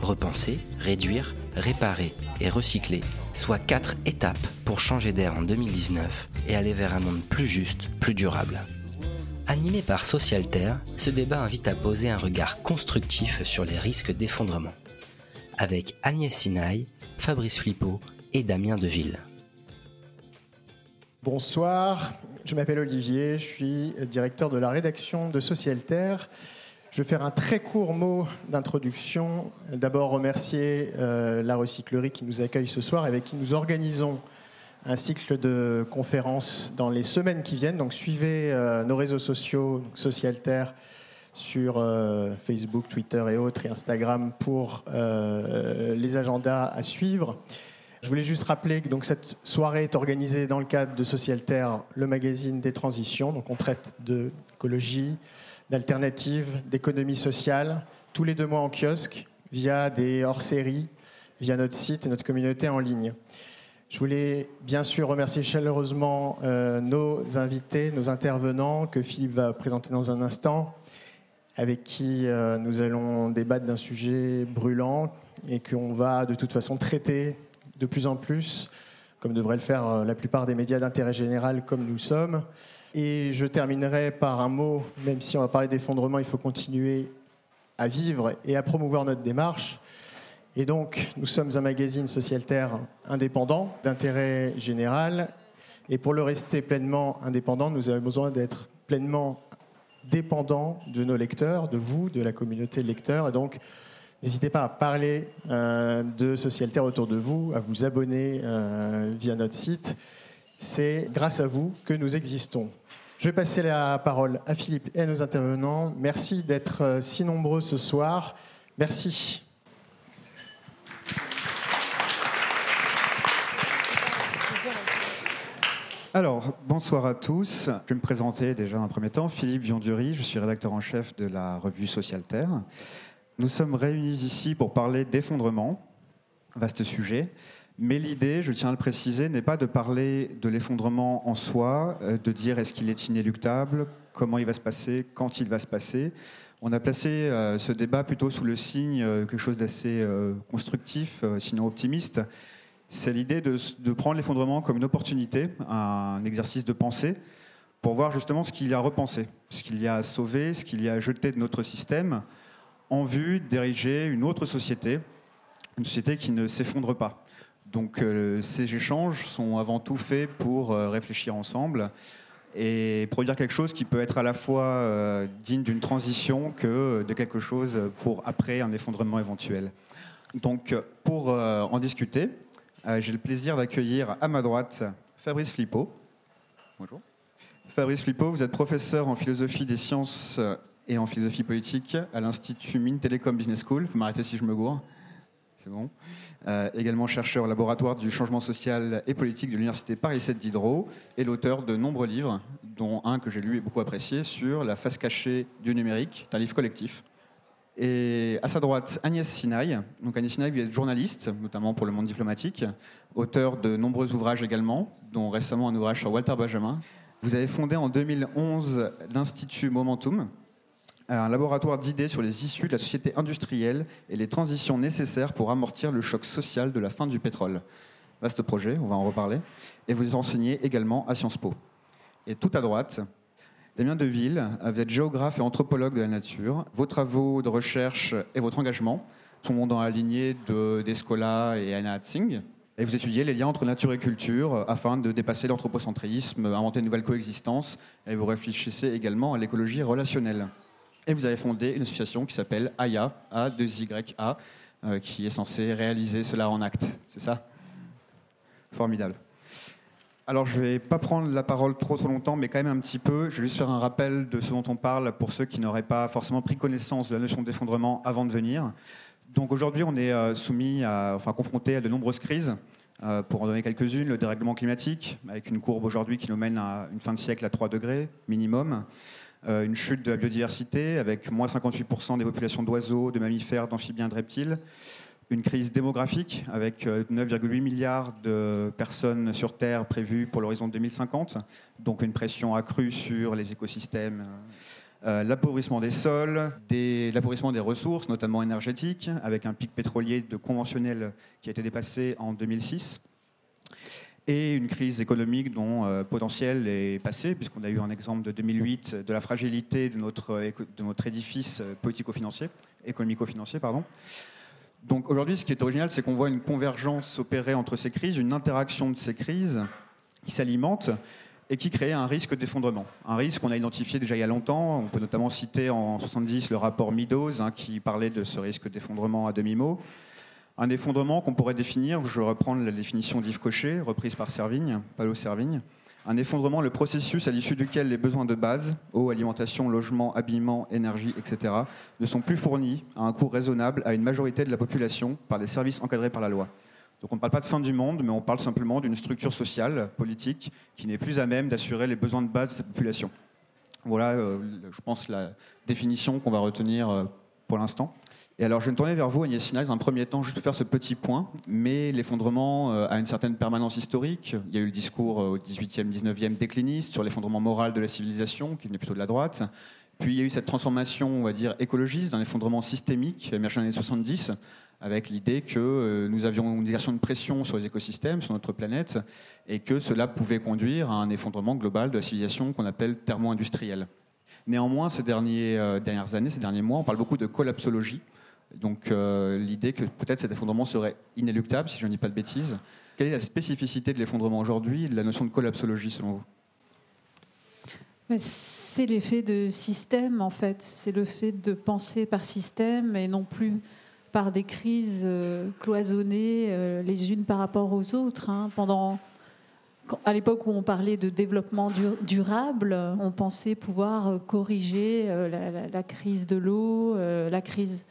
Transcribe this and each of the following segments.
repenser, réduire, réparer et recycler, soit quatre étapes pour changer d'air en 2019 et aller vers un monde plus juste, plus durable. Animé par Socialter, ce débat invite à poser un regard constructif sur les risques d'effondrement. Avec Agnès Sinaï, Fabrice Flippo et Damien Deville. Bonsoir, je m'appelle Olivier, je suis directeur de la rédaction de Socialter. Je vais faire un très court mot d'introduction. D'abord remercier euh, la recyclerie qui nous accueille ce soir, avec qui nous organisons un cycle de conférences dans les semaines qui viennent. Donc suivez euh, nos réseaux sociaux, Socialter, sur euh, Facebook, Twitter et autres, et Instagram pour les agendas à suivre. Je voulais juste rappeler que donc, cette soirée est organisée dans le cadre de Socialter, le magazine des transitions. Donc on traite d'écologie, d'alternatives, d'économie sociale, tous les deux mois en kiosque, via des hors-séries, via notre site et notre communauté en ligne. Je voulais bien sûr remercier chaleureusement euh, nos invités, nos intervenants, que Philippe va présenter dans un instant, avec qui euh, nous allons débattre d'un sujet brûlant et qu'on va de toute façon traiter de plus en plus, comme devraient le faire euh, la plupart des médias d'intérêt général comme nous sommes. Et je terminerai par un mot, même si on va parler d'effondrement, il faut continuer à vivre et à promouvoir notre démarche. Et donc, nous sommes un magazine socialitaire indépendant, d'intérêt général. Et pour le rester pleinement indépendant, nous avons besoin d'être pleinement dépendants de nos lecteurs, de vous, de la communauté de lecteurs. Et donc, n'hésitez pas à parler euh, de socialitaire autour de vous, à vous abonner euh, via notre site. C'est grâce à vous que nous existons. Je vais passer la parole à Philippe et à nos intervenants. Merci d'être euh, si nombreux ce soir. Merci. Alors, bonsoir à tous. Je vais me présenter déjà dans un premier temps. Philippe Viondury, je suis rédacteur en chef de la revue Socialter. Nous sommes réunis ici pour parler d'effondrement, vaste sujet. Mais l'idée, je tiens à le préciser, n'est pas de parler de l'effondrement en soi, euh, de dire est-ce qu'il est inéluctable, comment il va se passer, quand il va se passer. On a placé euh, ce débat plutôt sous le signe euh, quelque chose d'assez constructif, sinon optimiste. C'est l'idée de, de, prendre l'effondrement comme une opportunité, un exercice de pensée, pour voir justement ce qu'il y a à repenser, ce qu'il y a à sauver, ce qu'il y a à jeter de notre système, en vue d'ériger une autre société, une société qui ne s'effondre pas. Donc euh, ces échanges sont avant tout faits pour euh, réfléchir ensemble et produire quelque chose qui peut être à la fois euh, digne d'une transition que de quelque chose pour après un effondrement éventuel. Donc pour en discuter, j'ai le plaisir d'accueillir à ma droite Fabrice Flippo. Bonjour. Fabrice Flippo, vous êtes professeur en philosophie des sciences et en philosophie politique à l'Institut Mines Télécom Business School. Vous m'arrêtez si je me gourre. C'est bon. Euh, également chercheur au laboratoire du changement social et politique de l'Université Paris 7 Diderot et l'auteur de nombreux livres, dont un que j'ai lu et beaucoup apprécié sur la face cachée du numérique, un livre collectif. Et à sa droite, Agnès Sinaï. Donc Agnès Sinaï, vous êtes journaliste, notamment pour le monde diplomatique, auteur de nombreux ouvrages également, dont récemment un ouvrage sur Walter Benjamin. Vous avez fondé en 2011 l'Institut Momentum, un laboratoire d'idées sur les issues de la société industrielle et les transitions nécessaires pour amortir le choc social de la fin du pétrole. Vaste projet, on va en reparler. Et vous enseignez également à Sciences Po. Et tout à droite, Damien Deville, vous êtes géographe et anthropologue de la nature. Vos travaux de recherche et votre engagement sont dans la lignée d'Escola et Anna Hatzing. Et vous étudiez les liens entre nature et culture afin de dépasser l'anthropocentrisme, inventer une nouvelle coexistence. Et vous réfléchissez également à l'écologie relationnelle. Et vous avez fondé une association qui s'appelle AYA, A2YA, euh, qui est censée réaliser cela en acte. C'est ça? Formidable. Alors, je ne vais pas prendre la parole trop trop longtemps, mais quand même un petit peu. Je vais juste faire un rappel de ce dont on parle pour ceux qui n'auraient pas forcément pris connaissance de la notion d'effondrement avant de venir. Donc aujourd'hui, on est euh, soumis, enfin confronté à de nombreuses crises. Euh, pour en donner quelques-unes, le dérèglement climatique, avec une courbe aujourd'hui qui nous mène à une fin de siècle à 3 degrés minimum. Euh, une chute de la biodiversité, avec moins 58% des populations d'oiseaux, de mammifères, d'amphibiens, de reptiles. Une crise démographique, avec 9,8 milliards de personnes sur Terre prévues pour l'horizon 2050. Donc une pression accrue sur les écosystèmes. Euh, l'appauvrissement des sols, l'appauvrissement des ressources, notamment énergétiques, avec un pic pétrolier de conventionnel qui a été dépassé en 2006, et une crise économique dont euh, potentiel est passé, puisqu'on a eu un exemple de 2008 de la fragilité de notre, de notre édifice euh, politico-financier, économico-financier. Donc aujourd'hui, ce qui est original, c'est qu'on voit une convergence opérer entre ces crises, une interaction de ces crises qui s'alimentent et qui crée un risque d'effondrement. Un risque qu'on a identifié déjà il y a longtemps. On peut notamment citer en 70 le rapport Meadows hein, qui parlait de ce risque d'effondrement à demi-mot. Un effondrement qu'on pourrait définir, je reprends la définition d'Yves Cochet, reprise par Servigne, Palo Servigne. Un effondrement, le processus à l'issue duquel les besoins de base, eau, alimentation, logement, habillement, énergie, etc., ne sont plus fournis à un coût raisonnable à une majorité de la population par des services encadrés par la loi. Donc on ne parle pas de fin du monde, mais on parle simplement d'une structure sociale, politique, qui n'est plus à même d'assurer les besoins de base de cette population. Voilà, euh, je pense, la définition qu'on va retenir euh, pour l'instant. Alors, je vais me tourner vers vous, Agnès Sina, dans un premier temps, juste pour faire ce petit point. Mais l'effondrement euh, a une certaine permanence historique. Il y a eu le discours au 18e, 19e décliniste sur l'effondrement moral de la civilisation, qui venait plutôt de la droite. Puis il y a eu cette transformation, on va dire, écologiste, d'un effondrement systémique, émergé dans les années 70, avec l'idée que euh, nous avions une exertion de pression sur les écosystèmes, sur notre planète, et que cela pouvait conduire à un effondrement global de la civilisation qu'on appelle thermo-industrielle. Néanmoins, ces derniers, euh, dernières années, ces derniers mois, on parle beaucoup de collapsologie. Donc euh, l'idée que peut-être cet effondrement serait inéluctable, si je ne dis pas de bêtises. Quelle est la spécificité de l'effondrement aujourd'hui, de la notion de collapsologie selon vous? C'est l'effet de système, en fait. C'est le fait de penser par système et non plus par des crises euh, cloisonnées euh, les unes par rapport aux autres. Hein. Pendant, à l'époque où on parlait de développement durable, on pensait pouvoir corriger la, crise de l'eau, la crise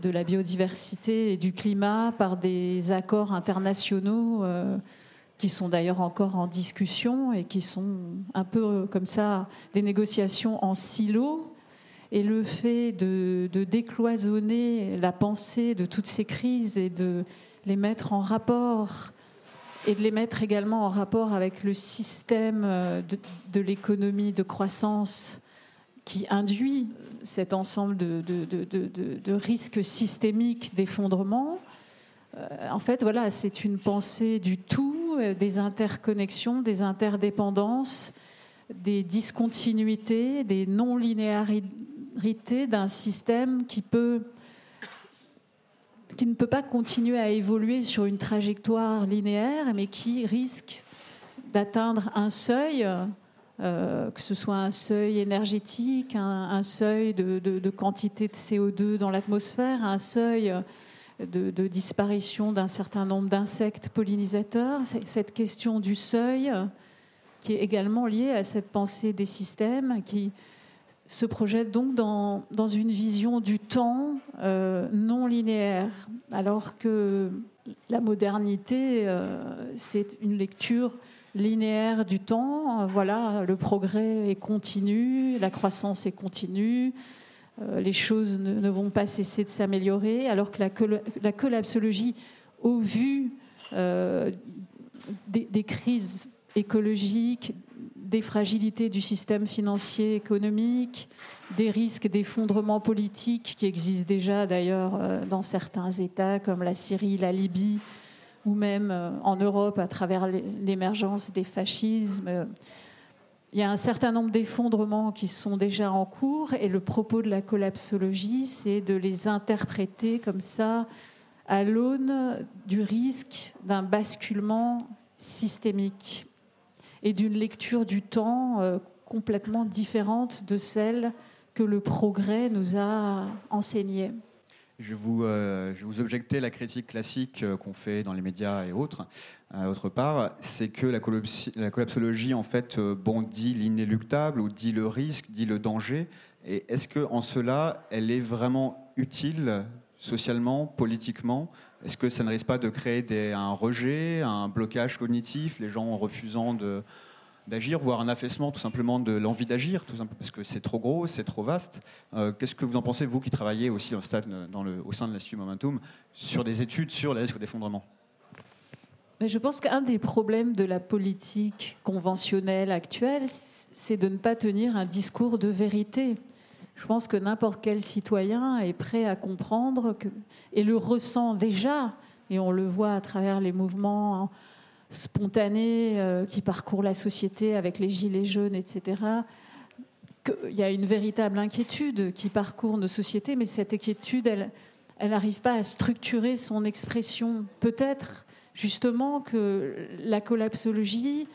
de la biodiversité et du climat par des accords internationaux qui sont d'ailleurs encore en discussion et qui sont un peu comme ça des négociations en silo. Et le fait de, décloisonner la pensée de toutes ces crises et de les mettre en rapport et de les mettre également en rapport avec le système de, l'économie de croissance qui induit cet ensemble de, risques systémiques d'effondrement. Euh, en fait, voilà, c'est une pensée du tout, euh, des interconnexions, des interdépendances, des discontinuités, des non-linéarités d'un système qui ne peut pas continuer à évoluer sur une trajectoire linéaire, mais qui risque d'atteindre un seuil, euh, que ce soit un seuil énergétique, un, seuil de, quantité de CO2 dans l'atmosphère, un seuil de, disparition d'un certain nombre d'insectes pollinisateurs. Cette question du seuil, qui est également liée à cette pensée des systèmes, qui, se projette donc dans, dans une vision du temps euh, non linéaire, alors que la modernité, euh, c'est une lecture linéaire du temps. Voilà, le progrès est continu, la croissance est continue, euh, les choses ne, vont pas cesser de s'améliorer, alors que la, la, collapsologie, au vu des, des crises écologiques, des fragilités du système financier économique, des risques d'effondrement politique qui existent déjà d'ailleurs euh, dans certains États comme la Syrie, la Libye ou même euh, en Europe à travers l'émergence des fascismes. Il y a un certain nombre d'effondrements qui sont déjà en cours et le propos de la collapsologie, c'est de les interpréter comme ça à l'aune du risque d'un basculement systémique et d'une lecture du temps euh, complètement différente de celle que le progrès nous a enseignée. Je vous, euh, je vous objecter la critique classique euh, qu'on fait dans les médias et autres. autre part, c'est que la, la, collapsologie, en fait, bon, dit l'inéluctable ou dit le risque, dit le danger. Et est-ce que en cela, elle est vraiment utile socialement, politiquement? Est-ce que ça ne risque pas de créer un rejet, un blocage cognitif, les gens en refusant d'agir, voire un affaissement tout simplement de l'envie d'agir, tout simplement parce que c'est trop gros, c'est trop vaste. Euh, qu'est-ce que vous en pensez, vous qui travaillez aussi le, au sein de l'Institut Momentum, sur des études sur les risques d'effondrement je pense qu'un des problèmes de la politique conventionnelle actuelle, c'est de ne pas tenir un discours de vérité. Je pense que n'importe quel citoyen est prêt à comprendre et le ressent déjà, et on le voit à travers les mouvements spontanés euh, qui parcourent la société avec les gilets jaunes, etc., qu'il y a une véritable inquiétude qui parcourt nos sociétés, mais cette inquiétude, elle n'arrive pas à structurer son expression. Peut-être justement que la collapsologie,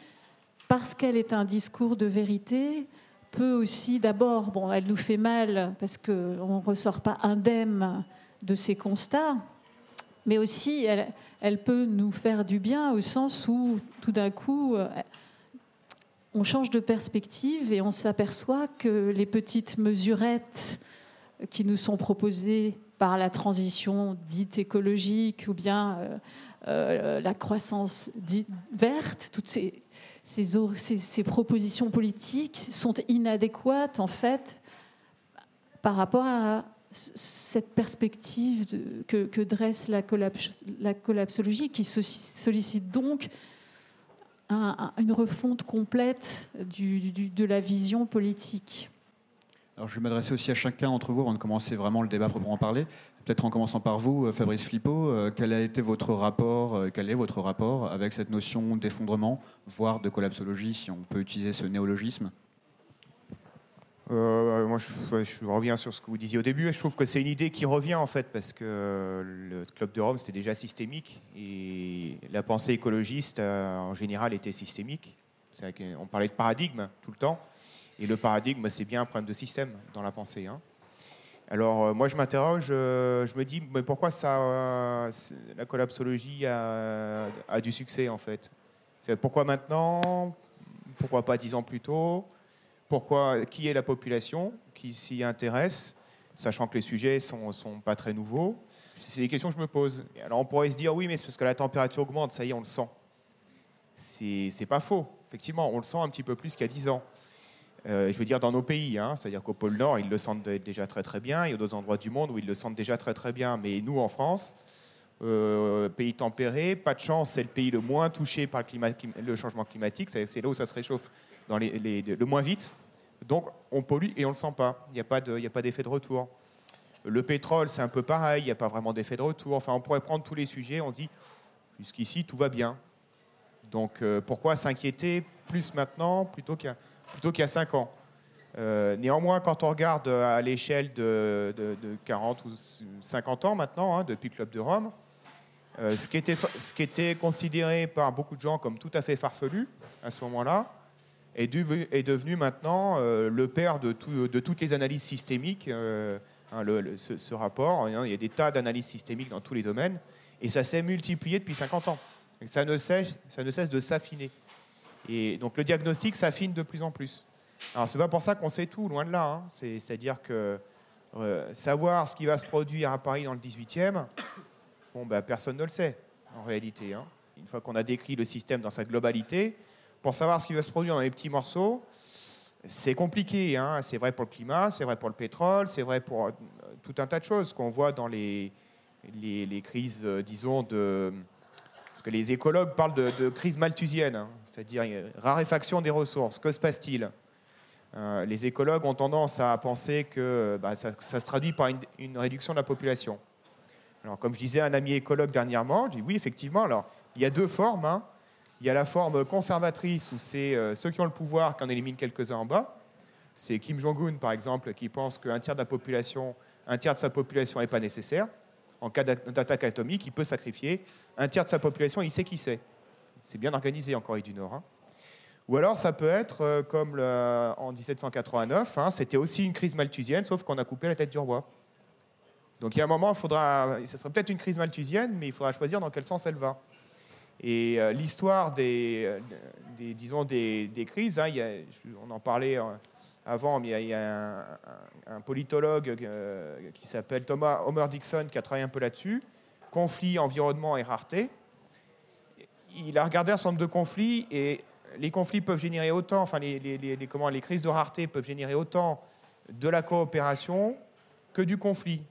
parce qu'elle est un discours de vérité, peut aussi d'abord, bon, elle nous fait mal parce qu'on ne ressort pas indemne de ces constats, mais aussi elle, elle, peut nous faire du bien au sens où tout d'un coup, on change de perspective et on s'aperçoit que les petites mesurettes qui nous sont proposées par la transition dite écologique ou bien euh, euh, la croissance dite verte, toutes ces, propositions politiques sont inadéquates en fait par rapport à cette perspective que, dresse la, la, collapsologie qui sollicite donc une refonte complète de la vision politique. Alors, je vais m'adresser aussi à chacun d'entre vous avant de commencer vraiment le débat proprement parler. Peut-être en commençant par vous, euh, Fabrice Flippo, euh, quel a été votre rapport, euh, quel est votre rapport avec cette notion d'effondrement, voire de collapsologie, si on peut utiliser ce néologisme? Moi, je, reviens sur ce que vous disiez au début. Je trouve que c'est une idée qui revient en fait, parce que le Club de Rome, c'était déjà systémique. Et la pensée écologiste, en général, était systémique. On parlait de paradigme tout le temps. Et le paradigme, c'est bien un problème de système dans la pensée. Hein. Alors euh, moi je m'interroge, euh, je me dis mais pourquoi ça, euh, la collapsologie a, du succès en fait? Pourquoi maintenant? Pourquoi pas dix ans plus tôt? Pourquoi Qui est la population qui s'y intéresse, sachant que les sujets sont, sont pas très nouveaux. C'est des questions que je me pose. Alors on pourrait se dire oui mais c'est parce que la température augmente, ça y est on le sent. C'est pas faux, effectivement on le sent un petit peu plus qu'il y a dix ans. Euh, je veux dire dans nos pays, hein, c'est-à-dire qu'au pôle Nord, ils le sentent déjà très très bien, il y a d'autres endroits du monde où ils le sentent déjà très très bien, mais nous en France, euh, pays tempéré, pas de chance, c'est le pays le moins touché par le, changement climatique, c'est là où ça se réchauffe. Dans les, le moins vite, donc on pollue et on ne le sent pas, il n'y a pas d'effet de, retour. Le pétrole, c'est un peu pareil, il n'y a pas vraiment d'effet de retour, enfin on pourrait prendre tous les sujets, on dit jusqu'ici tout va bien. Donc euh, pourquoi s'inquiéter plus maintenant plutôt qu'il y a 5 ans? Euh, néanmoins, quand on regarde à l'échelle de, 40 ou 50 ans maintenant, hein, depuis le Club de Rome, euh, ce, qui était, ce qui était considéré par beaucoup de gens comme tout à fait farfelu à ce moment-là, est, devenu maintenant euh, le père de, toutes les analyses systémiques. Hein, ce, rapport, hein, il y a des tas d'analyses systémiques dans tous les domaines, et ça s'est multiplié depuis 50 ans. Ça ne cesse, de s'affiner. Et donc le diagnostic s'affine de plus en plus. Alors c'est pas pour ça qu'on sait tout, loin de là. Hein. C'est-à-dire que euh, savoir ce qui va se produire à Paris dans le 18e, bon, ben, personne ne le sait en réalité. Une fois qu'on a décrit le système dans sa globalité, pour savoir ce qui va se produire dans les petits morceaux, c'est compliqué. Hein. C'est vrai pour le climat, c'est vrai pour le pétrole, c'est vrai pour euh, tout un tas de choses qu'on voit dans les, les, crises, euh, disons, de parce que les écologues parlent de, crise malthusienne, hein, c'est-à-dire raréfaction des ressources. Que se passe-t-il? Euh, Les écologues ont tendance à penser que bah, ça, se traduit par une, réduction de la population. Alors, comme je disais à un ami écologue dernièrement, je dis oui, effectivement. Alors, il y a deux formes. Hein. Il y a la forme conservatrice, où c'est euh, ceux qui ont le pouvoir qui en éliminent quelques-uns en bas. C'est Kim Jong-un, par exemple, qui pense qu'un tiers de sa population n'est pas nécessaire en cas d'attaque atomique, il peut sacrifier un tiers de sa population, il sait qui c'est. C'est bien organisé en Corée du Nord. Hein. Ou alors ça peut être euh, comme en 1789, hein, c'était aussi une crise malthusienne, sauf qu'on a coupé la tête du roi. Donc il y a un moment, il faudra, ce serait peut-être une crise malthusienne, mais il faudra choisir dans quel sens elle va. Et euh, l'histoire des, euh, des, disons des, crises, hein, on en parlait avant, il y a, un, politologue qui s'appelle Thomas Homer Dixon qui a travaillé un peu là-dessus. Conflit, environnement et rareté. Il a regardé un certain nombre de conflits et les conflits peuvent générer autant, enfin les, comment, les crises de rareté peuvent générer autant de la coopération que du conflit.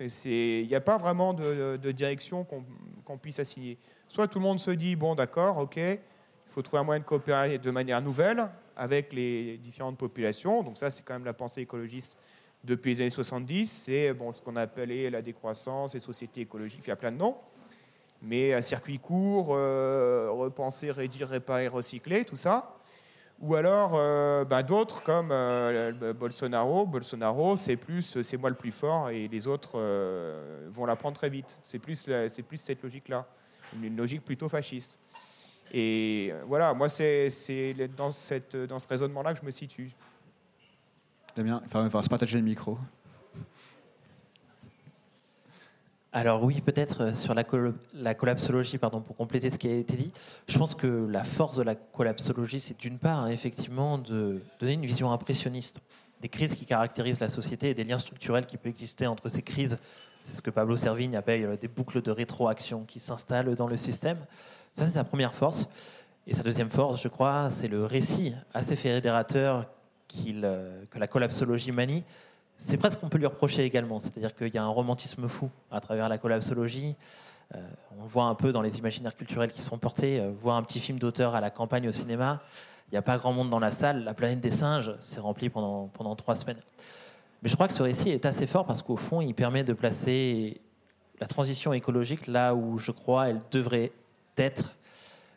Il n'y a pas vraiment de, direction qu'on puisse assigner. Soit tout le monde se dit, bon d'accord, ok, il faut trouver un moyen de coopérer de manière nouvelle avec les différentes populations. Donc ça, c'est quand même la pensée écologiste depuis les années 70. C'est bon, ce qu'on appelait la décroissance, les sociétés écologiques, il y a plein de noms mais à circuit court, euh, repenser, réduire, réparer, recycler, tout ça. Ou alors euh, bah, d'autres comme euh, Bolsonaro. Bolsonaro, c'est plus, c'est moi le plus fort et les autres vont l'apprendre très vite. C'est plus, c'est plus cette logique-là, une, logique plutôt fasciste. Et voilà, moi c'est, dans, cette, dans ce raisonnement-là que je me situe. Damien, il va se partager le micro. Alors oui, peut-être euh, sur la, la, collapsologie, pardon, pour compléter ce qui a été dit, je pense que la force de la collapsologie, c'est d'une part hein, effectivement de donner une vision impressionniste des crises qui caractérisent la société et des liens structurels qui peuvent exister entre ces crises. C'est ce que Pablo Servigne appelle des boucles de rétroaction qui s'installent dans le système. Ça, c'est sa première force. Et sa deuxième force, je crois, c'est le récit assez fédérateur euh, que la collapsologie manie, c'est presque qu'on peut lui reprocher également. C'est-à-dire qu'il y a un romantisme fou à travers la collapsologie. Euh, on voit un peu dans les imaginaires culturels qui sont portés. Euh, voir un petit film d'auteur à la campagne au cinéma, il n'y a pas grand monde dans la salle. La planète des singes, c'est rempli pendant, pendant trois semaines. Mais je crois que ce récit est assez fort parce qu'au fond, il permet de placer la transition écologique là où je crois elle devrait être,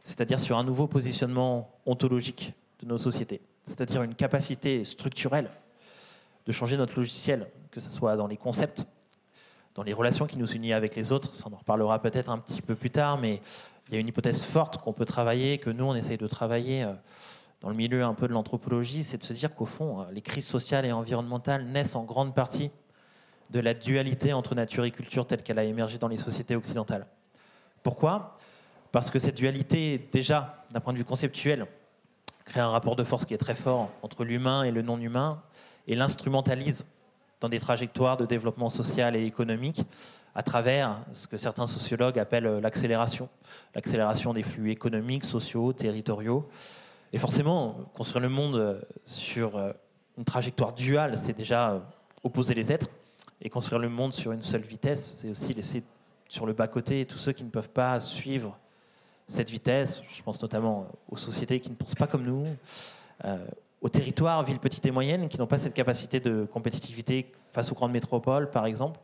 c'est-à-dire sur un nouveau positionnement ontologique de nos sociétés, c'est-à-dire une capacité structurelle de changer notre logiciel, que ce soit dans les concepts, dans les relations qui nous unissent avec les autres. Ça, on en reparlera peut-être un petit peu plus tard, mais il y a une hypothèse forte qu'on peut travailler, que nous, on essaye de travailler euh, dans le milieu un peu de l'anthropologie, c'est de se dire qu'au fond, euh, les crises sociales et environnementales naissent en grande partie de la dualité entre nature et culture telle qu'elle a émergé dans les sociétés occidentales. Pourquoi? Parce que cette dualité, déjà, d'un point de vue conceptuel, crée un rapport de force qui est très fort entre l'humain et le non-humain, et l'instrumentalise dans des trajectoires de développement social et économique à travers ce que certains sociologues appellent l'accélération, l'accélération des flux économiques, sociaux, territoriaux. Et forcément, construire le monde sur une trajectoire duale, c'est déjà opposer les êtres. Et construire le monde sur une seule vitesse, c'est aussi laisser sur le bas-côté tous ceux qui ne peuvent pas suivre cette vitesse. Je pense notamment aux sociétés qui ne pensent pas comme nous, euh, aux territoires, villes petites et moyennes, qui n'ont pas cette capacité de compétitivité face aux grandes métropoles, par exemple.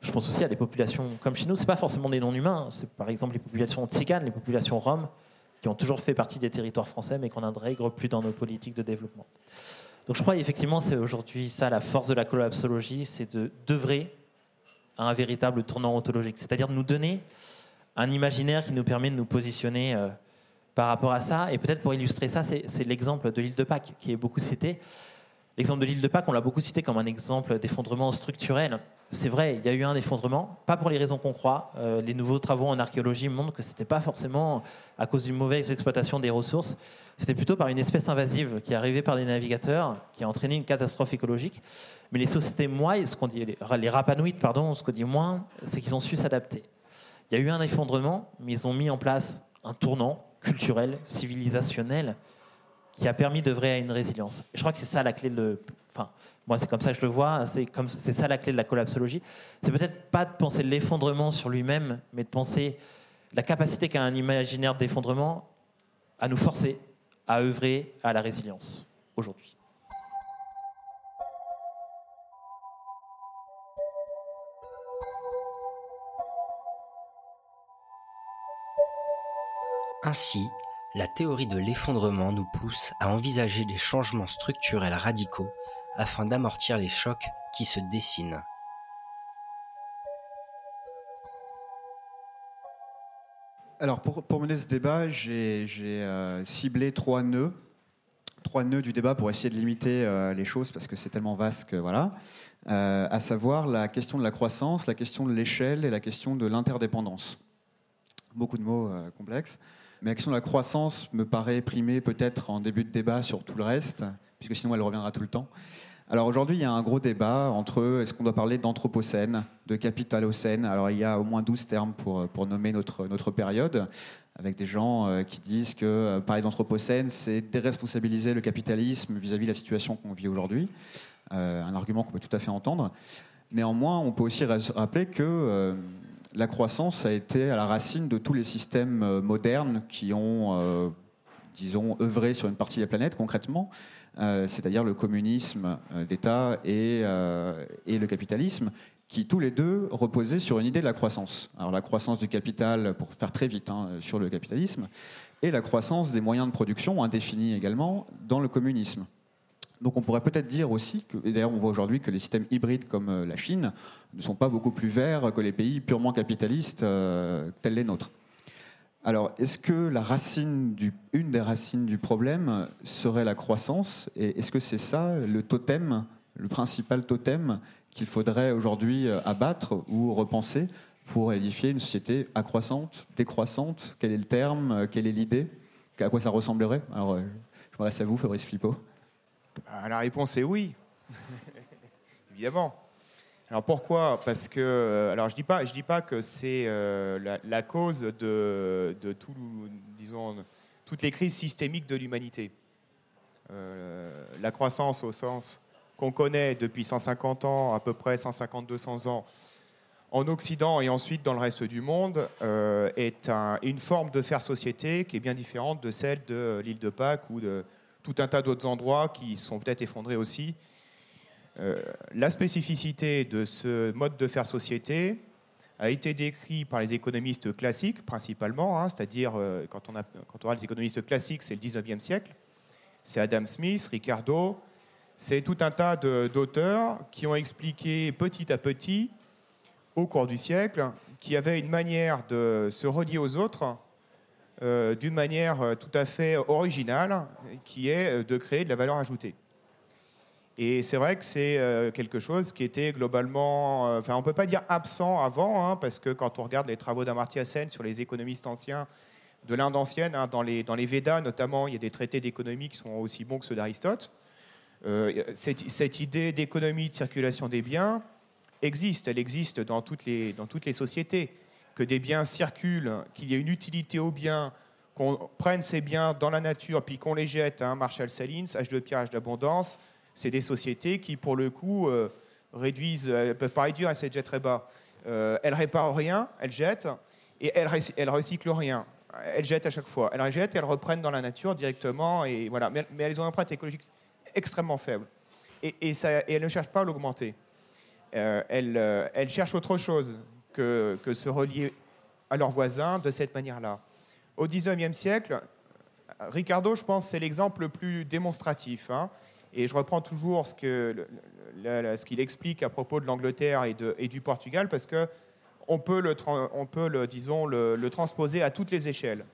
Je pense aussi à des populations comme chez nous, ce pas forcément des non-humains, c'est par exemple les populations tziganes, les populations roms, qui ont toujours fait partie des territoires français, mais qu'on n'intègre plus dans nos politiques de développement. Donc je crois effectivement c'est aujourd'hui ça la force de la collapsologie, c'est d'œuvrer à un véritable tournant ontologique, c'est-à-dire de nous donner un imaginaire qui nous permet de nous positionner euh, par rapport à ça. Et peut-être pour illustrer ça, c'est l'exemple de l'île de Pâques qui est beaucoup cité. L'exemple de l'île de Pâques, on l'a beaucoup cité comme un exemple d'effondrement structurel. C'est vrai, il y a eu un effondrement, pas pour les raisons qu'on croit. Euh, les nouveaux travaux en archéologie montrent que ce n'était pas forcément à cause d'une mauvaise exploitation des ressources, c'était plutôt par une espèce invasive qui est arrivée par des navigateurs, qui a entraîné une catastrophe écologique. Mais les sociétés moines, ce qu'on dit, les rapanouites, pardon, ce qu'on dit moins, c'est qu'ils ont su s'adapter. Il y a eu un effondrement, mais ils ont mis en place un tournant culturel, civilisationnel, qui a permis d'œuvrer à une résilience. je crois que c'est ça la clé de. Enfin, moi, c'est comme ça que je le vois. Comme c'est ça la clé de la collapsologie. C'est peut-être pas de penser l'effondrement sur lui-même, mais de penser la capacité qu'a un imaginaire d'effondrement à nous forcer à œuvrer à la résilience aujourd'hui. Ainsi, la théorie de l'effondrement nous pousse à envisager des changements structurels radicaux afin d'amortir les chocs qui se dessinent. Alors pour, mener ce débat, j'ai euh, ciblé trois nœuds, trois nœuds du débat pour essayer de limiter euh, les choses parce que c'est tellement vaste que voilà, euh, à savoir la question de la croissance, la question de l'échelle et la question de l'interdépendance. beaucoup de mots complexes. Mais la de la croissance me paraît primer peut-être en début de débat sur tout le reste, puisque sinon elle reviendra tout le temps. Alors aujourd'hui, il y a un gros débat entre est-ce qu'on doit parler d'anthropocène, de capitalocène? Alors il y a au moins 12 termes pour, pour nommer notre, notre période, avec des gens euh, qui disent que euh, parler d'anthropocène, c'est déresponsabiliser le capitalisme vis-à-vis de la situation qu'on vit aujourd'hui. Euh, un argument qu'on peut tout à fait entendre. Néanmoins, on peut aussi rappeler que la croissance a été à la racine de tous les systèmes modernes qui ont, disons, œuvré sur une partie de la planète concrètement. Euh, c'est-à-dire le communisme euh, d'État euh, et, le capitalisme, qui tous les deux reposaient sur une idée de la croissance. Alors la croissance du capital, pour faire très vite hein, sur le capitalisme, et la croissance des moyens de production, indéfinis également, dans le communisme. Donc on pourrait peut-être dire aussi, que, et d'ailleurs on voit aujourd'hui que les systèmes hybrides comme la Chine ne sont pas beaucoup plus verts que les pays purement capitalistes tels les nôtres. Alors, est-ce que la racine du, une des racines du problème serait la croissance? Et est-ce que c'est ça le totem, le principal totem qu'il faudrait aujourd'hui euh, abattre ou repenser pour édifier une société accroissante, décroissante? Quel est le terme euh, Quelle est l'idée? À quoi ça ressemblerait? Alors, euh, je m'adresse à vous, Fabrice Flippo. La réponse est oui, évidemment. Alors pourquoi? Parce que, euh, alors je dis pas, je dis pas que c'est euh, la, cause de, tout, disons, toutes les crises systémiques de l'humanité. Euh, la croissance au sens qu'on connaît depuis 150 ans, à peu près 150-200 ans, en Occident et ensuite dans le reste du monde, est une forme de faire société qui est bien différente de celle de l'île de Pâques ou de tout un tas d'autres endroits qui sont peut-être effondrés aussi. Euh, la spécificité de ce mode de faire société a été décrite par les économistes classiques principalement, hein, c'est-à-dire euh, quand, on a, quand on regarde les économistes classiques, c'est le 19e siècle, c'est Adam Smith, Ricardo, c'est tout un tas d'auteurs qui ont expliqué petit à petit, au cours du siècle, qu'il y avait une manière de se relier aux autres euh, d'une manière tout à fait originale, qui est de créer de la valeur ajoutée. Et c'est vrai que c'est euh, quelque chose qui était globalement, euh, enfin on ne peut pas dire absent avant, hein, parce que quand on regarde les travaux d'Amartya Sen sur les économistes anciens de l'Inde ancienne, hein, dans, les, dans les Védas notamment, il y a des traités d'économie qui sont aussi bons que ceux d'Aristote. Euh, cette, cette, idée d'économie de circulation des biens existe, elle existe dans toutes les, dans toutes les sociétés. Que des biens circulent, qu'il y ait une utilité aux biens, qu'on prenne ces biens dans la nature puis qu'on les jette. Hein, Marshall Salins, H de pierre, H d'abondance c'est des sociétés qui, pour le coup, euh, réduisent, peuvent pas réduire, elles se jettent très bas. Euh, elles réparent rien, elles jettent, et elles, elles recyclent rien. Elles jettent à chaque fois. Elles rejettent et elles reprennent dans la nature directement, et voilà. Mais, elles ont une empreinte écologique extrêmement faible. Et, elles ne cherchent pas à l'augmenter. Euh, elles, cherchent autre chose que, se relier à leurs voisins de cette manière-là. Au XIXe siècle, Ricardo, je pense, c'est l'exemple le plus démonstratif. Hein. Et je reprends toujours ce qu'il explique à propos de l'Angleterre et, du Portugal, parce que on peut, le, on peut le, disons, le, transposer à toutes les échelles.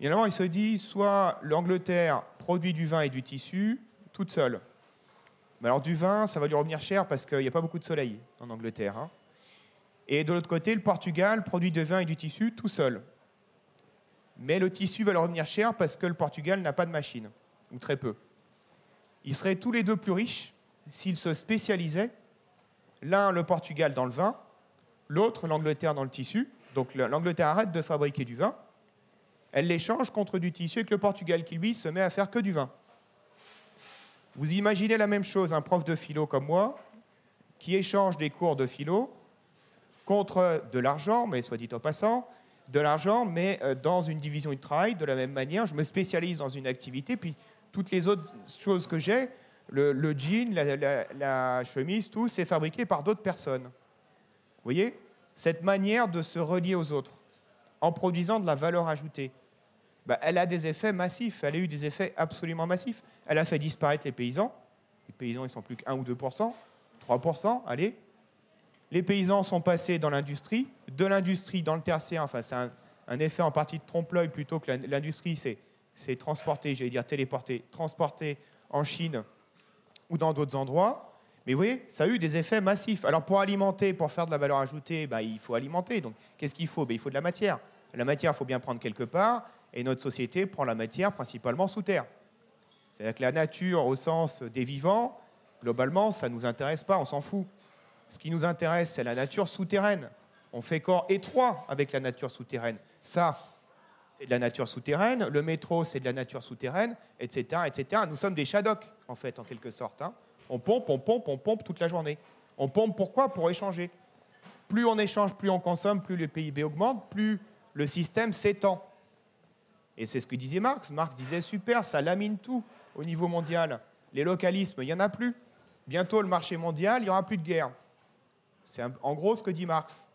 Évidemment, il se dit soit l'Angleterre produit du vin et du tissu toute seule. Mais alors du vin, ça va lui revenir cher parce qu'il n'y a pas beaucoup de soleil en Angleterre. Hein. Et de l'autre côté, le Portugal produit du vin et du tissu tout seul. Mais le tissu va lui revenir cher parce que le Portugal n'a pas de machine, ou très peu. Ils seraient tous les deux plus riches s'ils se spécialisaient, l'un le Portugal dans le vin, l'autre l'Angleterre dans le tissu. Donc l'Angleterre arrête de fabriquer du vin, elle l'échange contre du tissu avec le Portugal qui lui se met à faire que du vin. Vous imaginez la même chose, un prof de philo comme moi, qui échange des cours de philo contre de l'argent, mais soit dit en passant, de l'argent, mais euh, dans une division du travail, de la même manière, je me spécialise dans une activité, puis toutes les autres choses que j'ai, le, jean, la, chemise, tout, c'est fabriqué par d'autres personnes. Vous voyez? Cette manière de se relier aux autres en produisant de la valeur ajoutée, bah, elle a des effets massifs. Elle a eu des effets absolument massifs. Elle a fait disparaître les paysans. Les paysans, ils sont plus que 1 ou 2 3 allez. Les paysans sont passés dans l'industrie, de l'industrie dans le tertiaire. Enfin, c'est un, effet en partie de trompe-l'œil plutôt que l'industrie, c'est c'est transporté, j'allais dire téléporté, transporté en Chine ou dans d'autres endroits. Mais vous voyez, ça a eu des effets massifs. Alors pour alimenter, pour faire de la valeur ajoutée, bah, il faut alimenter. Donc qu'est-ce qu'il faut? Bah, Il faut de la matière. La matière, il faut bien prendre quelque part, et notre société prend la matière principalement sous terre. C'est-à-dire que la nature, au sens des vivants, globalement, ça ne nous intéresse pas, on s'en fout. Ce qui nous intéresse, c'est la nature souterraine. On fait corps étroit avec la nature souterraine. Ça, c'est de la nature souterraine. Le métro, c'est de la nature souterraine, etc., etc. Nous sommes des shadoks, en fait, en quelque sorte. Hein. On pompe, on pompe, on pompe toute la journée. On pompe pourquoi? Pour échanger. Plus on échange, plus on consomme, plus le PIB augmente, plus le système s'étend. Et c'est ce que disait Marx. Marx disait super, ça lamine tout au niveau mondial. Les localismes, il n'y en a plus. Bientôt, le marché mondial, il n'y aura plus de guerre. C'est en gros ce que dit Marx.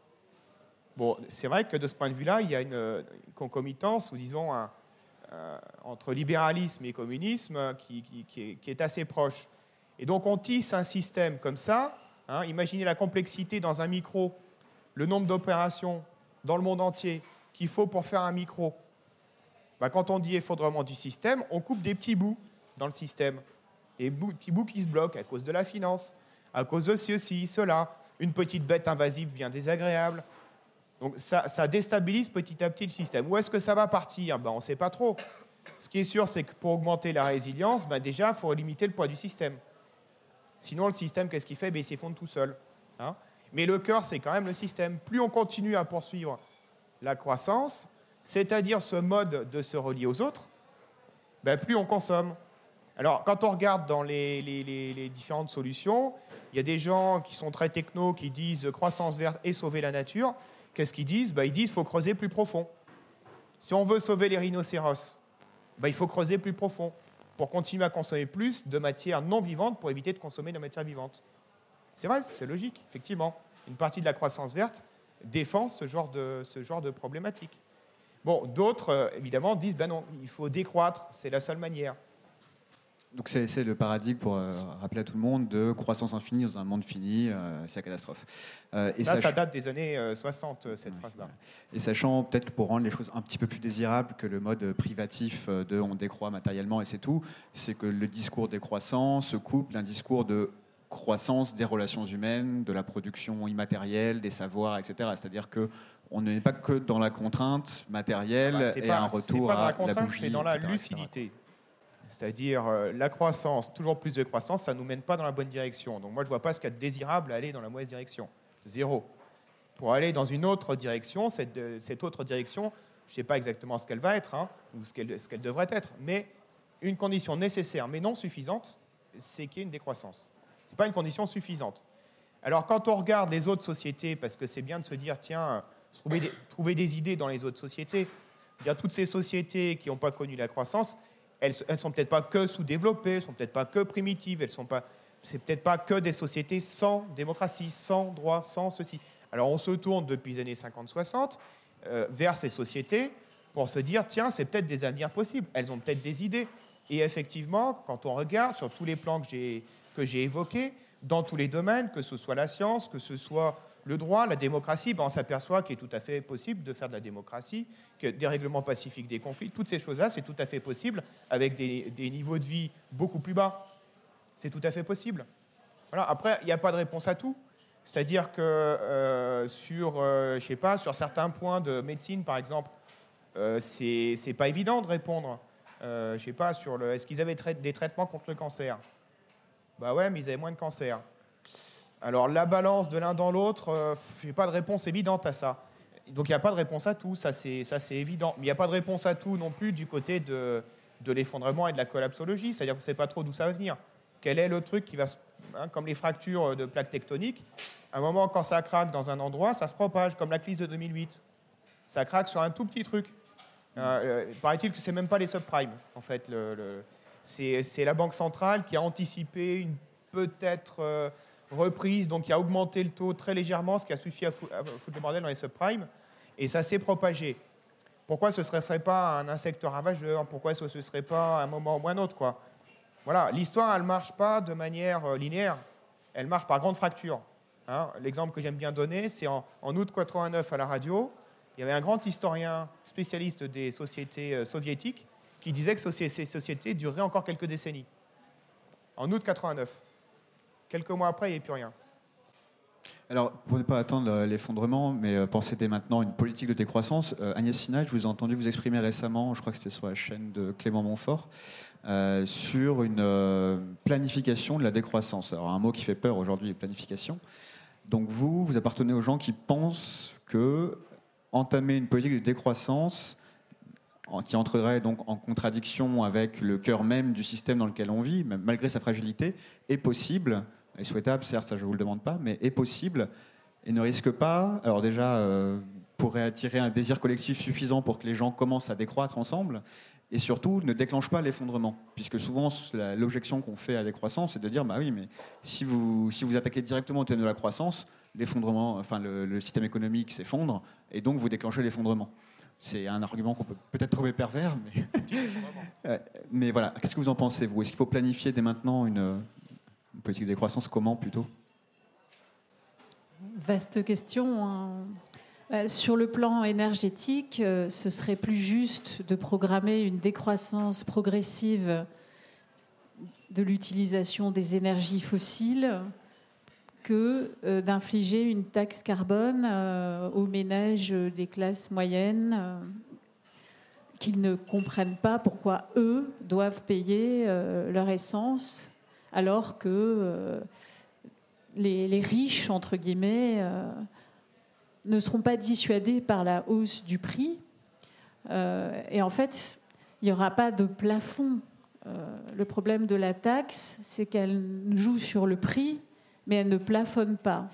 Bon, c'est vrai que de ce point de vue-là, il y a une, concomitance, ou disons, entre libéralisme et communisme qui, est, assez proche. Et donc, on tisse un système comme ça. Hein. imaginez la complexité dans un micro, le nombre d'opérations dans le monde entier qu'il faut pour faire un micro. Bah, quand on dit effondrement du système, on coupe des petits bouts dans le système. Des petits bouts qui se bloquent à cause de la finance, à cause de ceci, cela. Une petite bête invasive vient désagréable. Donc ça, déstabilise petit à petit le système. Où est-ce que ça va partir? Ben, On ne sait pas trop. Ce qui est sûr, c'est que pour augmenter la résilience, ben, déjà, il faut limiter le poids du système. Sinon, le système, qu'est-ce qu'il fait? Ben, Il s'effondre tout seul. Hein. Mais le cœur, c'est quand même le système. Plus on continue à poursuivre la croissance, c'est-à-dire ce mode de se relier aux autres, plus on consomme. Alors, quand on regarde dans les, différentes solutions, il y a des gens qui sont très techno qui disent croissance verte et sauver la nature. Qu'est-ce qu'ils disent? Bah, Ils disent faut creuser plus profond. Si on veut sauver les rhinocéros, bah, il faut creuser plus profond pour continuer à consommer plus de matière non vivante pour éviter de consommer de la matière vivante. C'est vrai, c'est logique, effectivement. Une partie de la croissance verte défend ce genre de, ce genre de problématique. Bon, d'autres, euh, évidemment, disent ben non, il faut décroître, c'est la seule manière. Donc c'est le paradigme, pour euh, rappeler à tout le monde, de croissance infinie dans un monde fini, euh, c'est la catastrophe. Euh, et ça, ça date des années 60, cette phrase-là. Et sachant peut-être pour rendre les choses un petit peu plus désirables que le mode privatif de on décroît matériellement et c'est tout, c'est que le discours décroissant se couple d'un discours de croissance des relations humaines, de la production immatérielle, des savoirs, etc. C'est-à-dire que on n'est pas que dans la contrainte matérielle ah bah, et un retour pas dans la contrainte, C'est dans la lucidité. C'est-à-dire euh, la croissance, toujours plus de croissance, ça ne nous mène pas dans la bonne direction. Donc moi, je ne vois pas ce qu'il y a de désirable à aller dans la mauvaise direction. Zéro. Pour aller dans une autre direction, cette, cette autre direction, je ne sais pas exactement ce qu'elle va être, hein, ou ce qu'elle, ce qu'elle devrait être, mais une condition nécessaire, mais non suffisante, c'est qu'il y ait une décroissance. Ce n'est pas une condition suffisante. Alors quand on regarde les autres sociétés, parce que c'est bien de se dire, tiens, trouver des, trouver des idées dans les autres sociétés, dire toutes ces sociétés qui n'ont pas connu la croissance, elles ne sont peut-être pas que sous-développées, elles ne sont peut-être pas que primitives, elles sont pas, c'est peut-être pas que des sociétés sans démocratie, sans droit, sans ceci. Alors on se tourne depuis les années 50-60 euh, vers ces sociétés pour se dire, tiens, c'est peut-être des avenirs possibles, elles ont peut-être des idées. Et effectivement, quand on regarde sur tous les plans que j'ai, que j'ai évoqués, dans tous les domaines, que ce soit la science, que ce soit le droit, la démocratie, ben on s'aperçoit qu'il est tout à fait possible de faire de la démocratie, que des règlements pacifiques des conflits, toutes ces choses-là, c'est tout à fait possible avec des, niveaux de vie beaucoup plus bas. C'est tout à fait possible. Voilà. Après, il n'y a pas de réponse à tout. C'est-à-dire que euh, sur, euh, je sais pas, sur certains points de médecine, par exemple, euh, c'est pas évident de répondre. Euh, je sais pas, sur le, est-ce qu'ils avaient des traitements contre le cancer? Bah ouais, mais ils avaient moins de cancer. Alors la balance de l'un dans l'autre, euh, il n'y a pas de réponse évidente à ça. Donc il n'y a pas de réponse à tout, ça c'est, évident. Mais il n'y a pas de réponse à tout non plus du côté de, l'effondrement et de la collapsologie, c'est-à-dire vous ne savez pas trop d'où ça va venir. Quel est le truc qui va, hein, comme les fractures de plaques tectoniques, à un moment quand ça craque dans un endroit, ça se propage, comme la crise de 2008. Ça craque sur un tout petit truc. Euh, euh, paraît-il que c'est même pas les subprimes, en fait. c'est, la banque centrale qui a anticipé une peut-être reprise, donc qui a augmenté le taux très légèrement, ce qui a suffi à, foutre le bordel dans les subprimes, et ça s'est propagé. Pourquoi ce ne serait pas un insecte ravageur? Pourquoi ce ne serait pas un moment ou un autre quoi? Voilà, l'histoire, elle ne marche pas de manière euh, linéaire, elle marche par grandes fractures. Hein. L'exemple que j'aime bien donner, c'est en, août 89 à la radio, il y avait un grand historien spécialiste des sociétés euh, soviétiques qui disait que ces sociétés dureraient encore quelques décennies. En août 89. Quelques mois après, il n'y a plus rien. Alors, pour ne pas attendre l'effondrement, mais penser dès maintenant une politique de décroissance, Agnès Sina, je vous ai entendu vous exprimer récemment, je crois que c'était sur la chaîne de Clément Montfort, sur une planification de la décroissance. Alors, un mot qui fait peur aujourd'hui, planification. Donc, vous, vous appartenez aux gens qui pensent que entamer une politique de décroissance qui entrerait donc en contradiction avec le cœur même du système dans lequel on vit, malgré sa fragilité, est possible, est souhaitable, certes, ça je ne vous le demande pas, mais est possible et ne risque pas, alors déjà, euh, pourrait attirer un désir collectif suffisant pour que les gens commencent à décroître ensemble, et surtout ne déclenche pas l'effondrement. Puisque souvent, l'objection qu'on fait à la croissance, c'est de dire, bah oui, mais si vous, si vous attaquez directement au thème de la croissance, l'effondrement, enfin le, système économique s'effondre, et donc vous déclenchez l'effondrement. C'est un argument qu'on peut peut-être trouver pervers, mais, euh, mais voilà. Qu'est-ce que vous en pensez, vous? Est-ce qu'il faut planifier dès maintenant une, politique de décroissance Comment plutôt? Vaste question. Hein. Euh, sur le plan énergétique, euh, ce serait plus juste de programmer une décroissance progressive de l'utilisation des énergies fossiles que euh, d'infliger une taxe carbone aux ménages des classes moyennes qu'ils ne comprennent pas pourquoi eux doivent payer leur essence alors que les, riches, entre guillemets, ne seront pas dissuadés par la hausse du prix. Euh, et en fait, il n'y aura pas de plafond. Euh, le problème de la taxe, c'est qu'elle joue sur le prix, mais elle ne plafonne pas.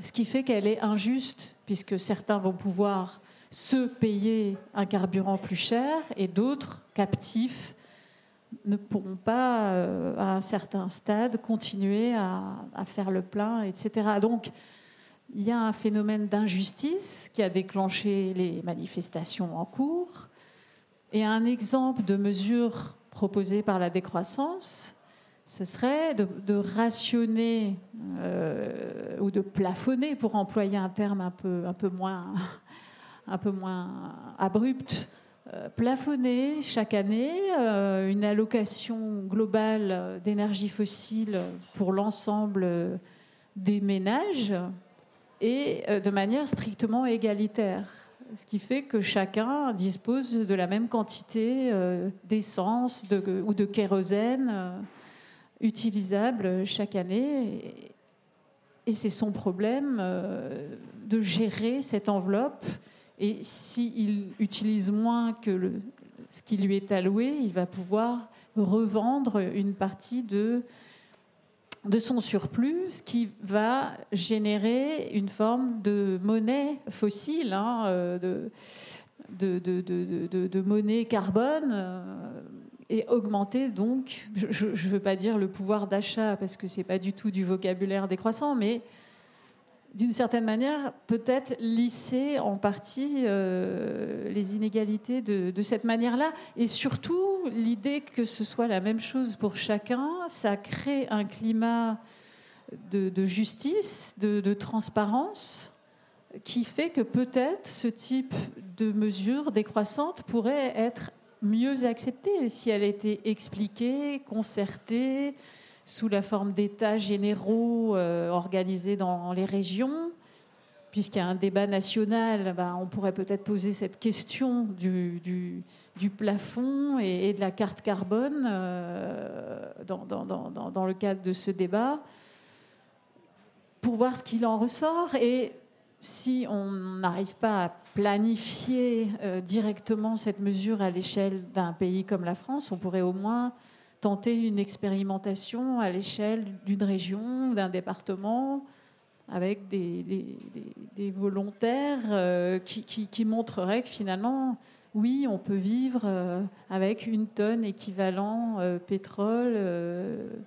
Ce qui fait qu'elle est injuste, puisque certains vont pouvoir se payer un carburant plus cher et d'autres, captifs, ne pourront pas, euh, à un certain stade, continuer à, à, faire le plein, etc. Donc, il y a un phénomène d'injustice qui a déclenché les manifestations en cours. Et un exemple de mesure proposée par la décroissance, ce serait de, rationner euh, ou de plafonner, pour employer un terme un peu, un peu, moins, un peu moins abrupt, euh, plafonner chaque année euh, une allocation globale d'énergie fossile pour l'ensemble des ménages et de manière strictement égalitaire. Ce qui fait que chacun dispose de la même quantité d'essence ou de kérosène utilisable chaque année. Et c'est son problème de gérer cette enveloppe. Et s'il utilise moins que ce qui lui est alloué, il va pouvoir revendre une partie de son surplus, qui va générer une forme de monnaie fossile, hein, euh, de, de, monnaie carbone, euh, et augmenter donc, je ne veux pas dire le pouvoir d'achat, parce que ce n'est pas du tout du vocabulaire décroissant, mais d'une certaine manière, peut-être lisser en partie euh, les inégalités de, cette manière-là. Et surtout, l'idée que ce soit la même chose pour chacun, ça crée un climat de, justice, de, transparence, qui fait que peut-être ce type de mesure décroissante pourrait être mieux acceptée si elle était expliquée, concertée, sous la forme d'états généraux euh, organisés dans les régions. Puisqu'il y a un débat national, ben, on pourrait peut-être poser cette question du, plafond et, de la carte carbone euh, dans, dans, le cadre de ce débat pour voir ce qu'il en ressort. Et si on n'arrive pas à planifier euh, directement cette mesure à l'échelle d'un pays comme la France, on pourrait au moins tenter une expérimentation à l'échelle d'une région, d'un département, avec des, volontaires euh, qui, montreraient que finalement, oui, on peut vivre euh, avec une tonne équivalent pétrole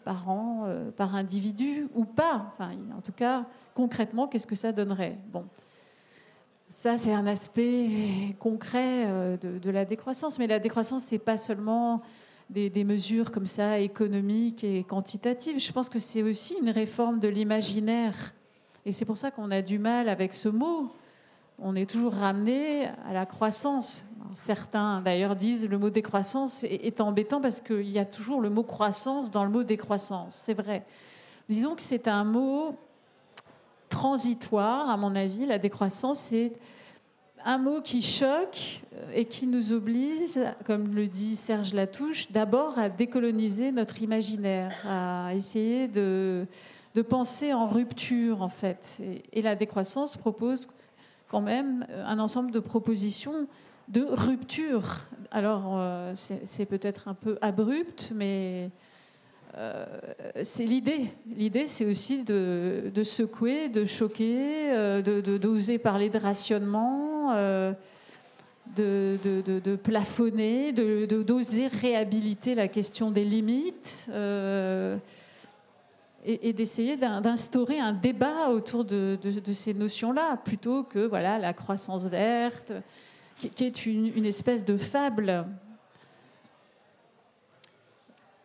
par an, par individu, ou pas. Enfin, en tout cas, concrètement, qu'est-ce que ça donnerait? Bon. Ça, c'est un aspect concret de, de, la décroissance. Mais la décroissance, c'est pas seulement des, mesures comme ça économiques et quantitatives. Je pense que c'est aussi une réforme de l'imaginaire. Et c'est pour ça qu'on a du mal avec ce mot. On est toujours ramené à la croissance. Certains, d'ailleurs, disent le mot décroissance est embêtant parce qu'il y a toujours le mot croissance dans le mot décroissance. C'est vrai. Disons que c'est un mot transitoire, à mon avis. La décroissance, c'est un mot qui choque et qui nous oblige, comme le dit Serge Latouche, d'abord à décoloniser notre imaginaire, à essayer de, penser en rupture, en fait. Et, la décroissance propose quand même un ensemble de propositions de rupture. Alors, euh, c'est peut-être un peu abrupt, mais euh, c'est l'idée. L'idée, c'est aussi de, secouer, de choquer, euh, de d'oser parler de rationnement, euh, de, plafonner, d'oser réhabiliter la question des limites et, d'essayer d'instaurer un débat autour de, ces notions-là, plutôt que voilà la croissance verte, qui, est une espèce de fable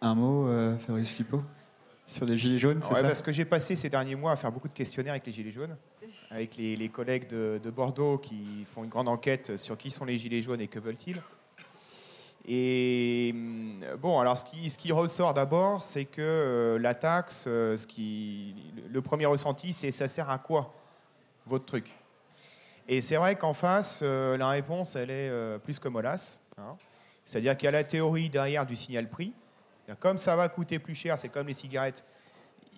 un mot, euh, Fabrice Flippo sur les Gilets jaunes, c'est ça Parce que j'ai passé ces derniers mois à faire beaucoup de questionnaires avec les Gilets jaunes, avec les, collègues de, Bordeaux qui font une grande enquête sur qui sont les Gilets jaunes et que veulent-ils. Et hum, bon, alors ce qui, ce qui ressort d'abord, c'est que euh, la taxe, euh, ce qui, le premier ressenti, c'est ça sert à quoi votre truc? Et c'est vrai qu'en face, la réponse, elle est plus que mollasse. Hein. C'est-à-dire qu'il y a la théorie derrière du signal prix, comme ça va coûter plus cher, c'est comme les cigarettes,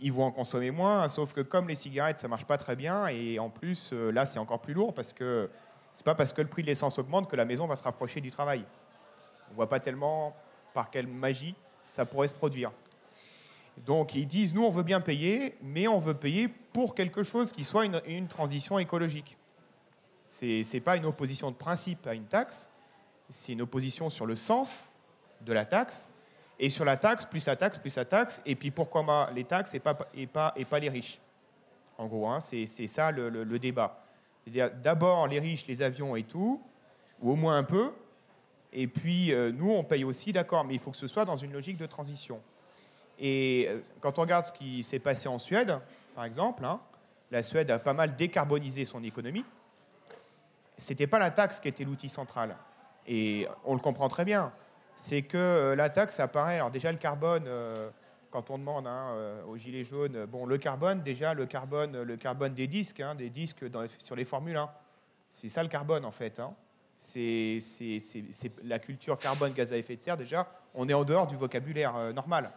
ils vont en consommer moins, sauf que comme les cigarettes, ça marche pas très bien, et en plus, euh, là, c'est encore plus lourd parce que c'est pas parce que le prix de l'essence augmente que la maison va se rapprocher du travail. On voit pas tellement par quelle magie ça pourrait se produire. Donc ils disent, nous, on veut bien payer, mais on veut payer pour quelque chose qui soit une, une transition écologique. Ce n'est pas une opposition de principe à une taxe, c'est une opposition sur le sens de la taxe et sur la taxe, plus la taxe, plus la taxe. Et puis pourquoi les taxes et pas, les riches? En gros, hein, c'est ça le, le, débat. D'abord les riches, les avions et tout, ou au moins un peu. Et puis euh, nous, on paye aussi, d'accord, mais il faut que ce soit dans une logique de transition. Et euh, quand on regarde ce qui s'est passé en Suède, par exemple, hein, la Suède a pas mal décarbonisé son économie. C'était pas la taxe qui était l'outil central. Et on le comprend très bien c'est que euh, la taxe apparaît. Alors déjà le carbone, euh, quand on demande hein, euh, aux gilets jaunes, bon le carbone, déjà le carbone, le carbone des disques, hein, des disques sur les Formule 1, c'est ça le carbone en fait. Hein. C'est la culture carbone gaz à effet de serre. Déjà, on est en dehors du vocabulaire normal.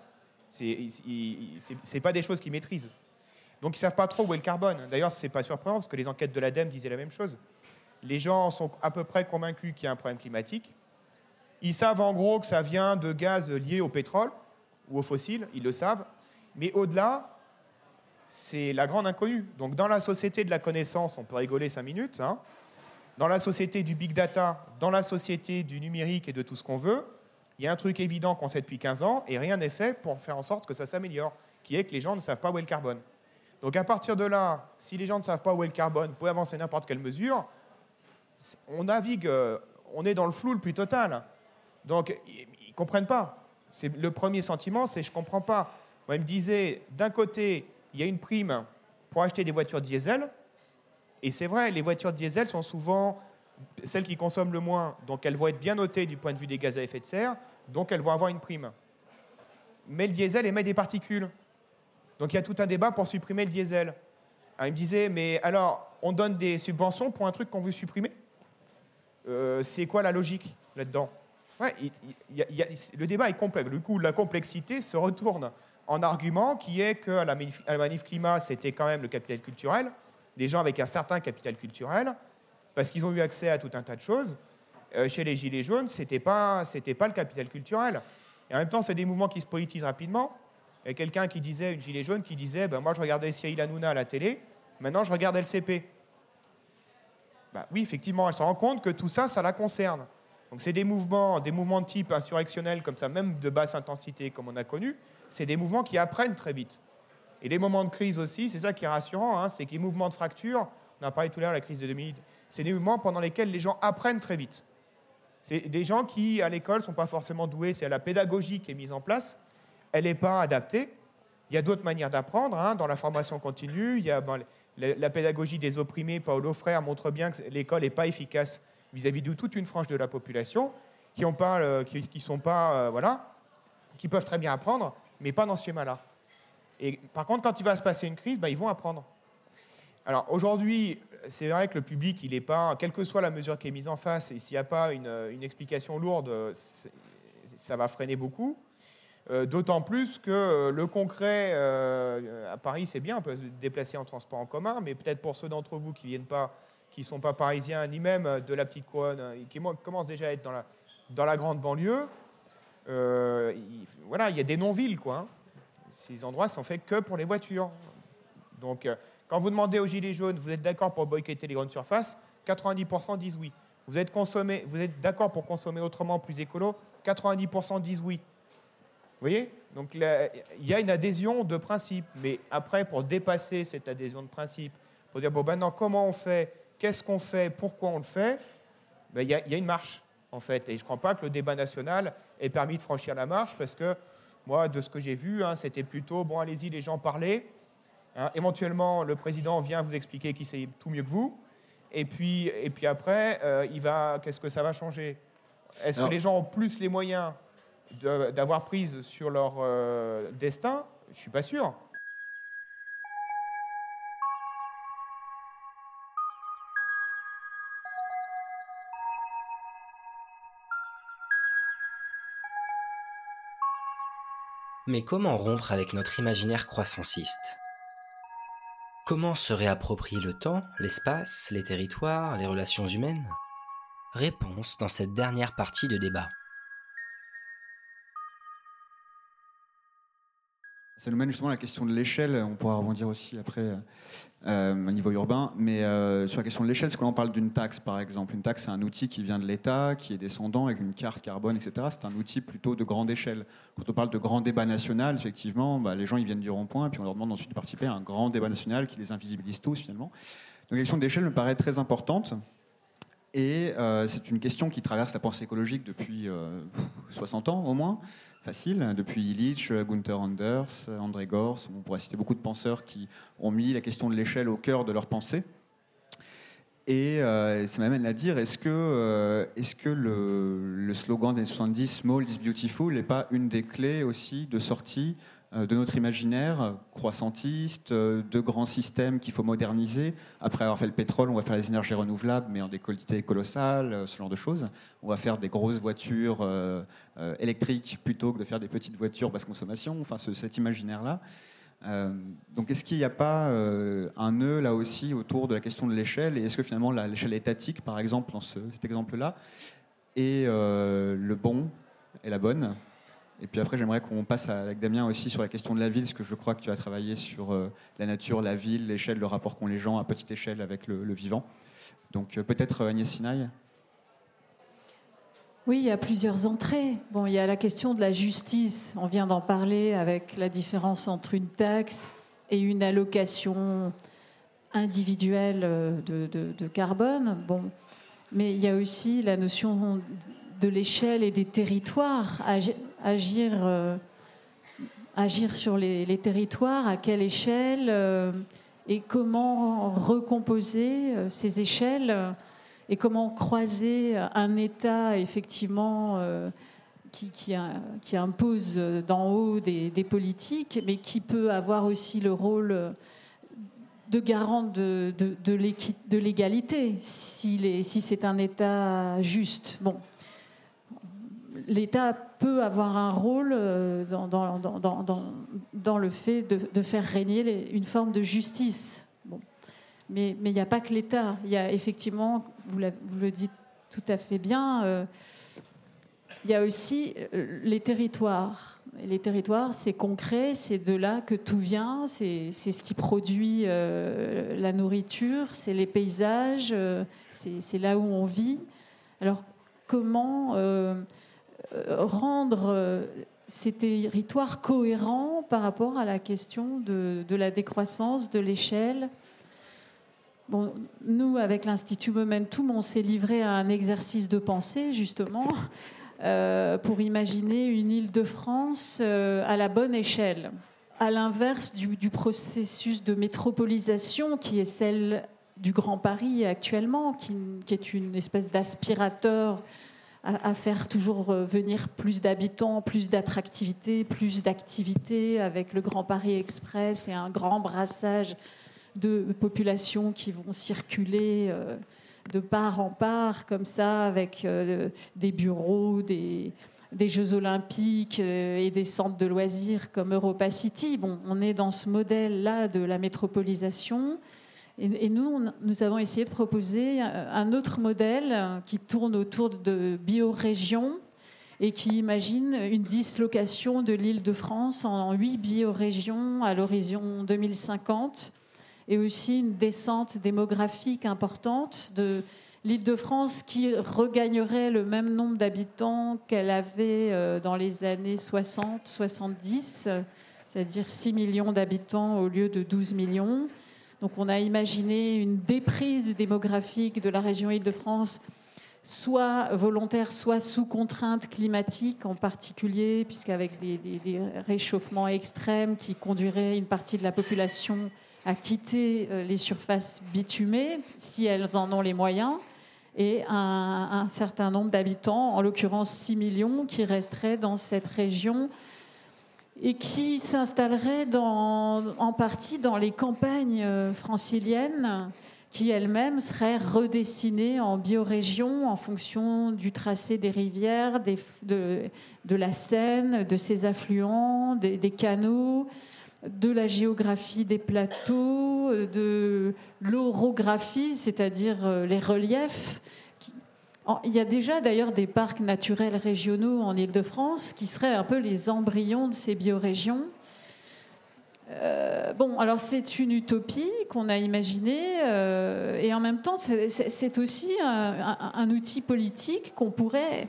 C'est pas des choses qu'ils maîtrisent. Donc ils savent pas trop où est le carbone. D'ailleurs, c'est pas surprenant parce que les enquêtes de l'ADEME disaient la même chose. Les gens sont à peu près convaincus qu'il y a un problème climatique. Ils savent en gros que ça vient de gaz liés au pétrole ou aux fossiles, ils le savent. Mais au-delà, c'est la grande inconnue. Donc dans la société de la connaissance, on peut rigoler cinq minutes. Hein. Dans la société du big data, dans la société du numérique et de tout ce qu'on veut, il y a un truc évident qu'on sait depuis 15 ans et rien n'est fait pour faire en sorte que ça s'améliore, qui est que les gens ne savent pas où est le carbone. Donc à partir de là, si les gens ne savent pas où est le carbone, vous pouvez avancer n'importe quelle mesure, on navigue, euh, on est dans le flou le plus total. Donc, ils ne comprennent pas. C'est le premier sentiment, c'est je ne comprends pas. Moi, me disait, d'un côté, il y a une prime pour acheter des voitures diesel, et c'est vrai, les voitures diesel sont souvent celles qui consomment le moins, donc elles vont être bien notées du point de vue des gaz à effet de serre, donc elles vont avoir une prime. Mais le diesel émet des particules. Donc il y a tout un débat pour supprimer le diesel. il me disait, mais alors, on donne des subventions pour un truc qu'on veut supprimer? Euh, C'est quoi la logique là-dedans? Le débat est complexe. Du coup, la complexité se retourne en argument qui est qu'à la, manif, la climat, c'était quand même le capital culturel, des gens avec un certain capital culturel, parce qu'ils ont eu accès à tout un tas de choses. Euh, chez les Gilets jaunes, ce n'était pas, pas le capital culturel. Et en même temps, c'est des mouvements qui se politisent rapidement. Il y a quelqu'un qui disait, une Gilet jaune, qui disait ben, Moi, je regardais Cyril Hanouna à la télé, maintenant, je regarde LCP. Bah, oui, effectivement, elle se rend compte que tout ça, ça la concerne. Donc c'est des mouvements, des mouvements de type insurrectionnel comme ça, même de basse intensité comme on a connu, c'est des mouvements qui apprennent très vite. Et les moments de crise aussi, c'est ça qui est rassurant, hein, c'est que les mouvements de fracture, on a parlé tout à l'heure de la crise de 2008, c'est des mouvements pendant lesquels les gens apprennent très vite. C'est des gens qui, à l'école, ne sont pas forcément doués, c'est la pédagogie qui est mise en place, elle n'est pas adaptée. Il y a d'autres manières d'apprendre, hein, dans la formation continue, il y a la, pédagogie des opprimés, Paulo Frère montre bien que l'école n'est pas efficace vis-à-vis de toute une frange de la population qui ont pas, euh, qui, sont pas, euh, voilà, qui peuvent très bien apprendre, mais pas dans ce schéma-là. Et par contre, quand il va se passer une crise, ben, ils vont apprendre. Alors aujourd'hui, c'est vrai que le public, il n'est pas, quelle que soit la mesure qui est mise en face, et s'il n'y a pas une, une explication lourde, ça va freiner beaucoup. Euh, d'autant plus que euh, le concret euh, à Paris, c'est bien, on peut se déplacer en transport en commun, mais peut-être pour ceux d'entre vous qui viennent pas, qui ne sont pas parisiens, ni même de la petite couronne, qui commencent déjà à être dans la, dans la grande banlieue, il, voilà, il y a des non-villes, quoi. Hein. Ces endroits sont faits que pour les voitures. Donc, quand vous demandez aux Gilets jaunes, vous êtes d'accord pour boycotter les grandes surfaces? 90% disent oui. Vous êtes, vous êtes d'accord pour consommer autrement, plus écolo? 90% disent oui. Vous voyez? Donc il y a une adhésion de principe. Mais après, pour dépasser cette adhésion de principe, pour dire, bon, maintenant, comment on fait Qu'est-ce qu'on fait? Pourquoi on le fait? Ben, Il y, a une marche, en fait. Et je ne crois pas que le débat national ait permis de franchir la marche, parce que moi, de ce que j'ai vu, hein, c'était plutôt, bon, allez-y, les gens parlez. Hein, éventuellement, le président vient vous expliquer qu'il sait tout mieux que vous. Et puis, et puis après, euh, il va, qu'est-ce que ça va changer? Est-ce que les gens ont plus les moyens d'avoir prise sur leur euh, destin, je ne suis pas sûr. Mais comment rompre avec notre imaginaire croissanciste Comment se réapproprier le temps, l'espace, les territoires, les relations humaines? Réponse dans cette dernière partie de débat. Ça nous mène justement à la question de l'échelle. On pourra rebondir aussi après euh, au niveau urbain. Mais euh, sur la question de l'échelle, c'est quand on parle d'une taxe, par exemple? Une taxe, c'est un outil qui vient de l'État, qui est descendant avec une carte carbone, etc. C'est un outil plutôt de grande échelle. Quand on parle de grand débat national, effectivement, bah, les gens ils viennent du rond-point, puis on leur demande ensuite de participer à un grand débat national qui les invisibilise tous, finalement. Donc la question d'échelle me paraît très importante. Et euh, c'est une question qui traverse la pensée écologique depuis 60 ans au moins facile, depuis Illich, Gunther Anders, André Gors, on pourrait citer beaucoup de penseurs qui ont mis la question de l'échelle au cœur de leur pensée. Et euh, ça m'amène à dire, est-ce que, euh, est-ce que le, le, slogan des 70, Small is Beautiful, n'est pas une des clés aussi de sortie euh, de notre imaginaire croissantiste, euh, de grands systèmes qu'il faut moderniser. Après avoir fait le pétrole, on va faire les énergies renouvelables, mais en colossales, euh, ce genre de choses. On va faire des grosses voitures électriques plutôt que de faire des petites voitures basse consommation. Enfin, cet imaginaire-là. donc, est-ce qu'il n'y a pas un nœud là aussi autour de la question de l'échelle? Et est-ce que finalement l'échelle étatique, par exemple, dans cet exemple-là, est le bon et la bonne? Et puis après, j'aimerais qu'on passe avec Damien aussi sur la question de la ville, parce que je crois que tu as travaillé sur euh, la nature, la ville, l'échelle, le rapport qu'ont les gens à petite échelle avec le, vivant. Donc euh, peut-être euh, Agnès Sinaï oui, il y a plusieurs entrées. Bon, il y a la question de la justice. On vient d'en parler avec la différence entre une taxe et une allocation individuelle de, de carbone. Bon, mais il y a aussi la notion de l'échelle et des territoires agir, euh, agir sur les, territoires, à quelle échelle euh, et comment recomposer euh, ces échelles et comment croiser un État effectivement qui, impose d'en haut des, politiques, mais qui peut avoir aussi le rôle de garant de l'égalité, si, si c'est un État juste. Bon, l'État peut avoir un rôle euh, dans, le fait de, faire régner une forme de justice. Mais il n'y a pas que l'État. Il y a effectivement, vous, le dites tout à fait bien, euh, il y a aussi euh, les territoires. les territoires, c'est concret, c'est de là que tout vient, c'est ce qui produit la nourriture, c'est les paysages, c'est là où on vit. Alors comment rendre euh, ces territoires cohérents par rapport à la question de, la décroissance, de l'échelle. Bon, nous, avec l'Institut Momentum, on s'est livré à un exercice de pensée, justement, euh, pour imaginer une île de France à la bonne échelle. À l'inverse du, processus de métropolisation qui est celle du Grand Paris actuellement, qui est une espèce d'aspirateur à, faire toujours euh, venir plus d'habitants, plus d'attractivité, plus d'activité avec le Grand Paris Express et un grand brassage de populations qui vont circuler de part en part, comme ça, avec des bureaux, des, des Jeux olympiques et des centres de loisirs comme Europa City. Bon, on est dans ce modèle-là de la métropolisation. Et, nous, nous avons essayé de proposer un autre modèle qui tourne autour de biorégions et qui imagine une dislocation de l'île de France en huit biorégions à l'horizon 2050 et aussi une descente démographique importante de l'île de France qui regagnerait le même nombre d'habitants qu'elle avait euh, dans les années 60-70, c'est-à-dire 6 millions d'habitants au lieu de 12 millions. Donc on a imaginé une déprise démographique de la région Île-de-France, soit volontaire, soit sous contrainte climatique en particulier, puisqu'avec des, des, réchauffements extrêmes qui conduiraient une partie de la population à quitter euh, les surfaces bitumées, si elles en ont les moyens, et un, un certain nombre d'habitants, en l'occurrence 6 millions, qui resteraient dans cette région et qui s'installerait en partie dans les campagnes euh, franciliennes qui elles-mêmes seraient redessinées en biorégions en fonction du tracé des rivières, de, la Seine, de ses affluents, des, canaux, de la géographie des plateaux, de l'orographie, c'est-à-dire euh, les reliefs il y a déjà d'ailleurs des parcs naturels régionaux en Ile-de-France qui seraient un peu les embryons de ces biorégions. Euh, bon, alors c'est une utopie qu'on a imaginée euh, et en même temps c'est aussi un, outil politique qu'on pourrait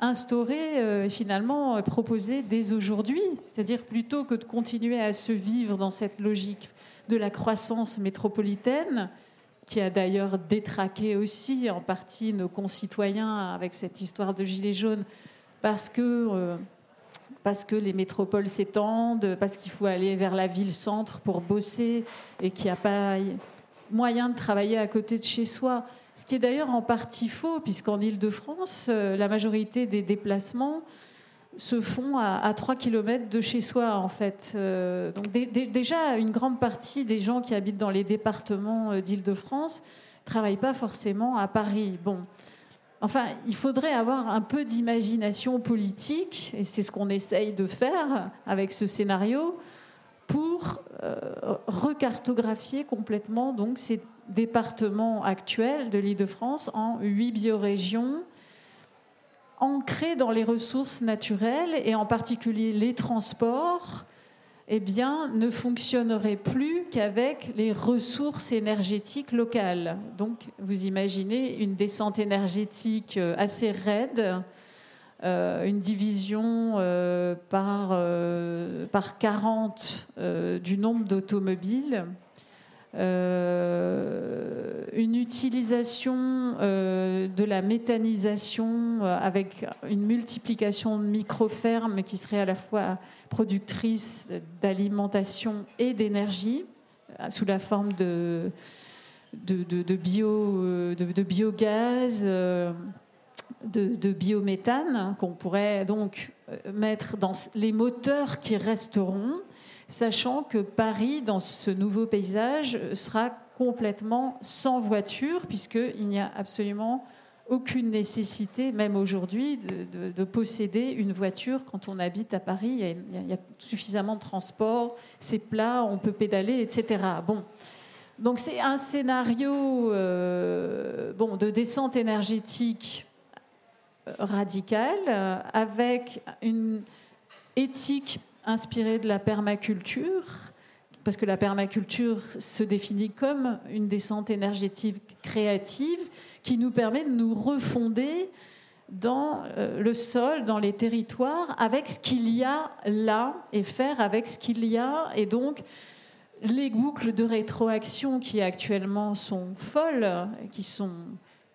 instaurer euh, et finalement proposer dès aujourd'hui. C'est-à-dire plutôt que de continuer à se vivre dans cette logique de la croissance métropolitaine, qui a d'ailleurs détraqué aussi en partie nos concitoyens avec cette histoire de gilets jaunes, parce que, euh, parce que les métropoles s'étendent, parce qu'il faut aller vers la ville-centre pour bosser et qu'il n'y a pas moyen de travailler à côté de chez soi. Ce qui est d'ailleurs en partie faux, puisqu'en Ile-de-France, euh, la majorité des déplacements se font à, 3 km de chez soi, en fait. Euh, donc déjà, une grande partie des gens qui habitent dans les départements euh, d'Île-de-France ne travaillent pas forcément à Paris. Bon. Enfin, il faudrait avoir un peu d'imagination politique, et c'est ce qu'on essaye de faire avec ce scénario, pour euh, recartographier complètement donc, ces départements actuels de l'Île-de-France en huit biorégions ancrés dans les ressources naturelles et en particulier les transports, eh bien, ne fonctionnerait plus qu'avec les ressources énergétiques locales. Donc, vous imaginez une descente énergétique euh, assez raide, euh, une division euh, par, par 40 du nombre d'automobiles euh, une utilisation euh, de la méthanisation euh, avec une multiplication de micro-fermes qui seraient à la fois productrices d'alimentation et d'énergie sous la forme de, de, bio, de, biogaz, de biométhane qu'on pourrait donc mettre dans les moteurs qui resteront sachant que Paris, dans ce nouveau paysage, sera complètement sans voiture, puisqu'il n'y a absolument aucune nécessité, même aujourd'hui, de, posséder une voiture quand on habite à Paris. Il y a, suffisamment de transport, c'est plat, on peut pédaler, etc. Bon. Donc c'est un scénario euh, bon, de descente énergétique radicale, avec une éthique inspiré de la permaculture, parce que la permaculture se définit comme une descente énergétique créative qui nous permet de nous refonder dans euh, le sol, dans les territoires, avec ce qu'il y a là et faire avec ce qu'il y a. Et donc, les boucles de rétroaction qui actuellement sont folles, qui sont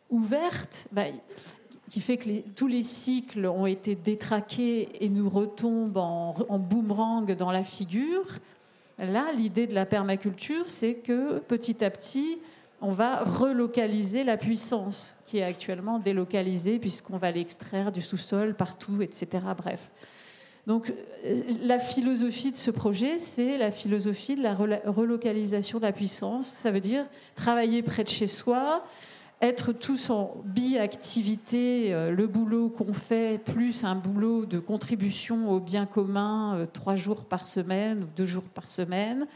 ouvertes, bah, qui fait que tous les cycles ont été détraqués et nous retombent en, boomerang dans la figure. Là, l'idée de la permaculture, c'est que petit à petit, on va relocaliser la puissance qui est actuellement délocalisée puisqu'on va l'extraire du sous-sol partout, etc. Bref. Donc la philosophie de ce projet, c'est la philosophie de la relocalisation de la puissance. Ça veut dire travailler près de chez soi, être tous en bi-activité, euh, le boulot qu'on fait, plus un boulot de contribution au bien commun, euh, trois jours par semaine ou deux jours par semaine.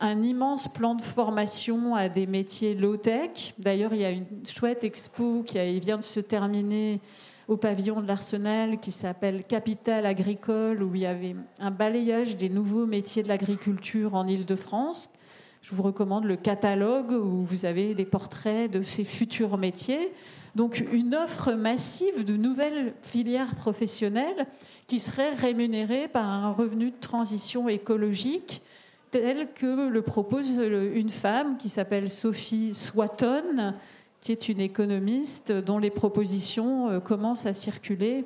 Un immense plan de formation à des métiers low-tech. D'ailleurs, il y a une chouette expo qui vient de se terminer au pavillon de l'Arsenal qui s'appelle Capital agricole, où il y avait un balayage des nouveaux métiers de l'agriculture en Ile-de-France je vous recommande le catalogue où vous avez des portraits de ces futurs métiers. Donc une offre massive de nouvelles filières professionnelles qui seraient rémunérées par un revenu de transition écologique tel que le propose une femme qui s'appelle Sophie Swatton, qui est une économiste dont les propositions euh, commencent à circuler.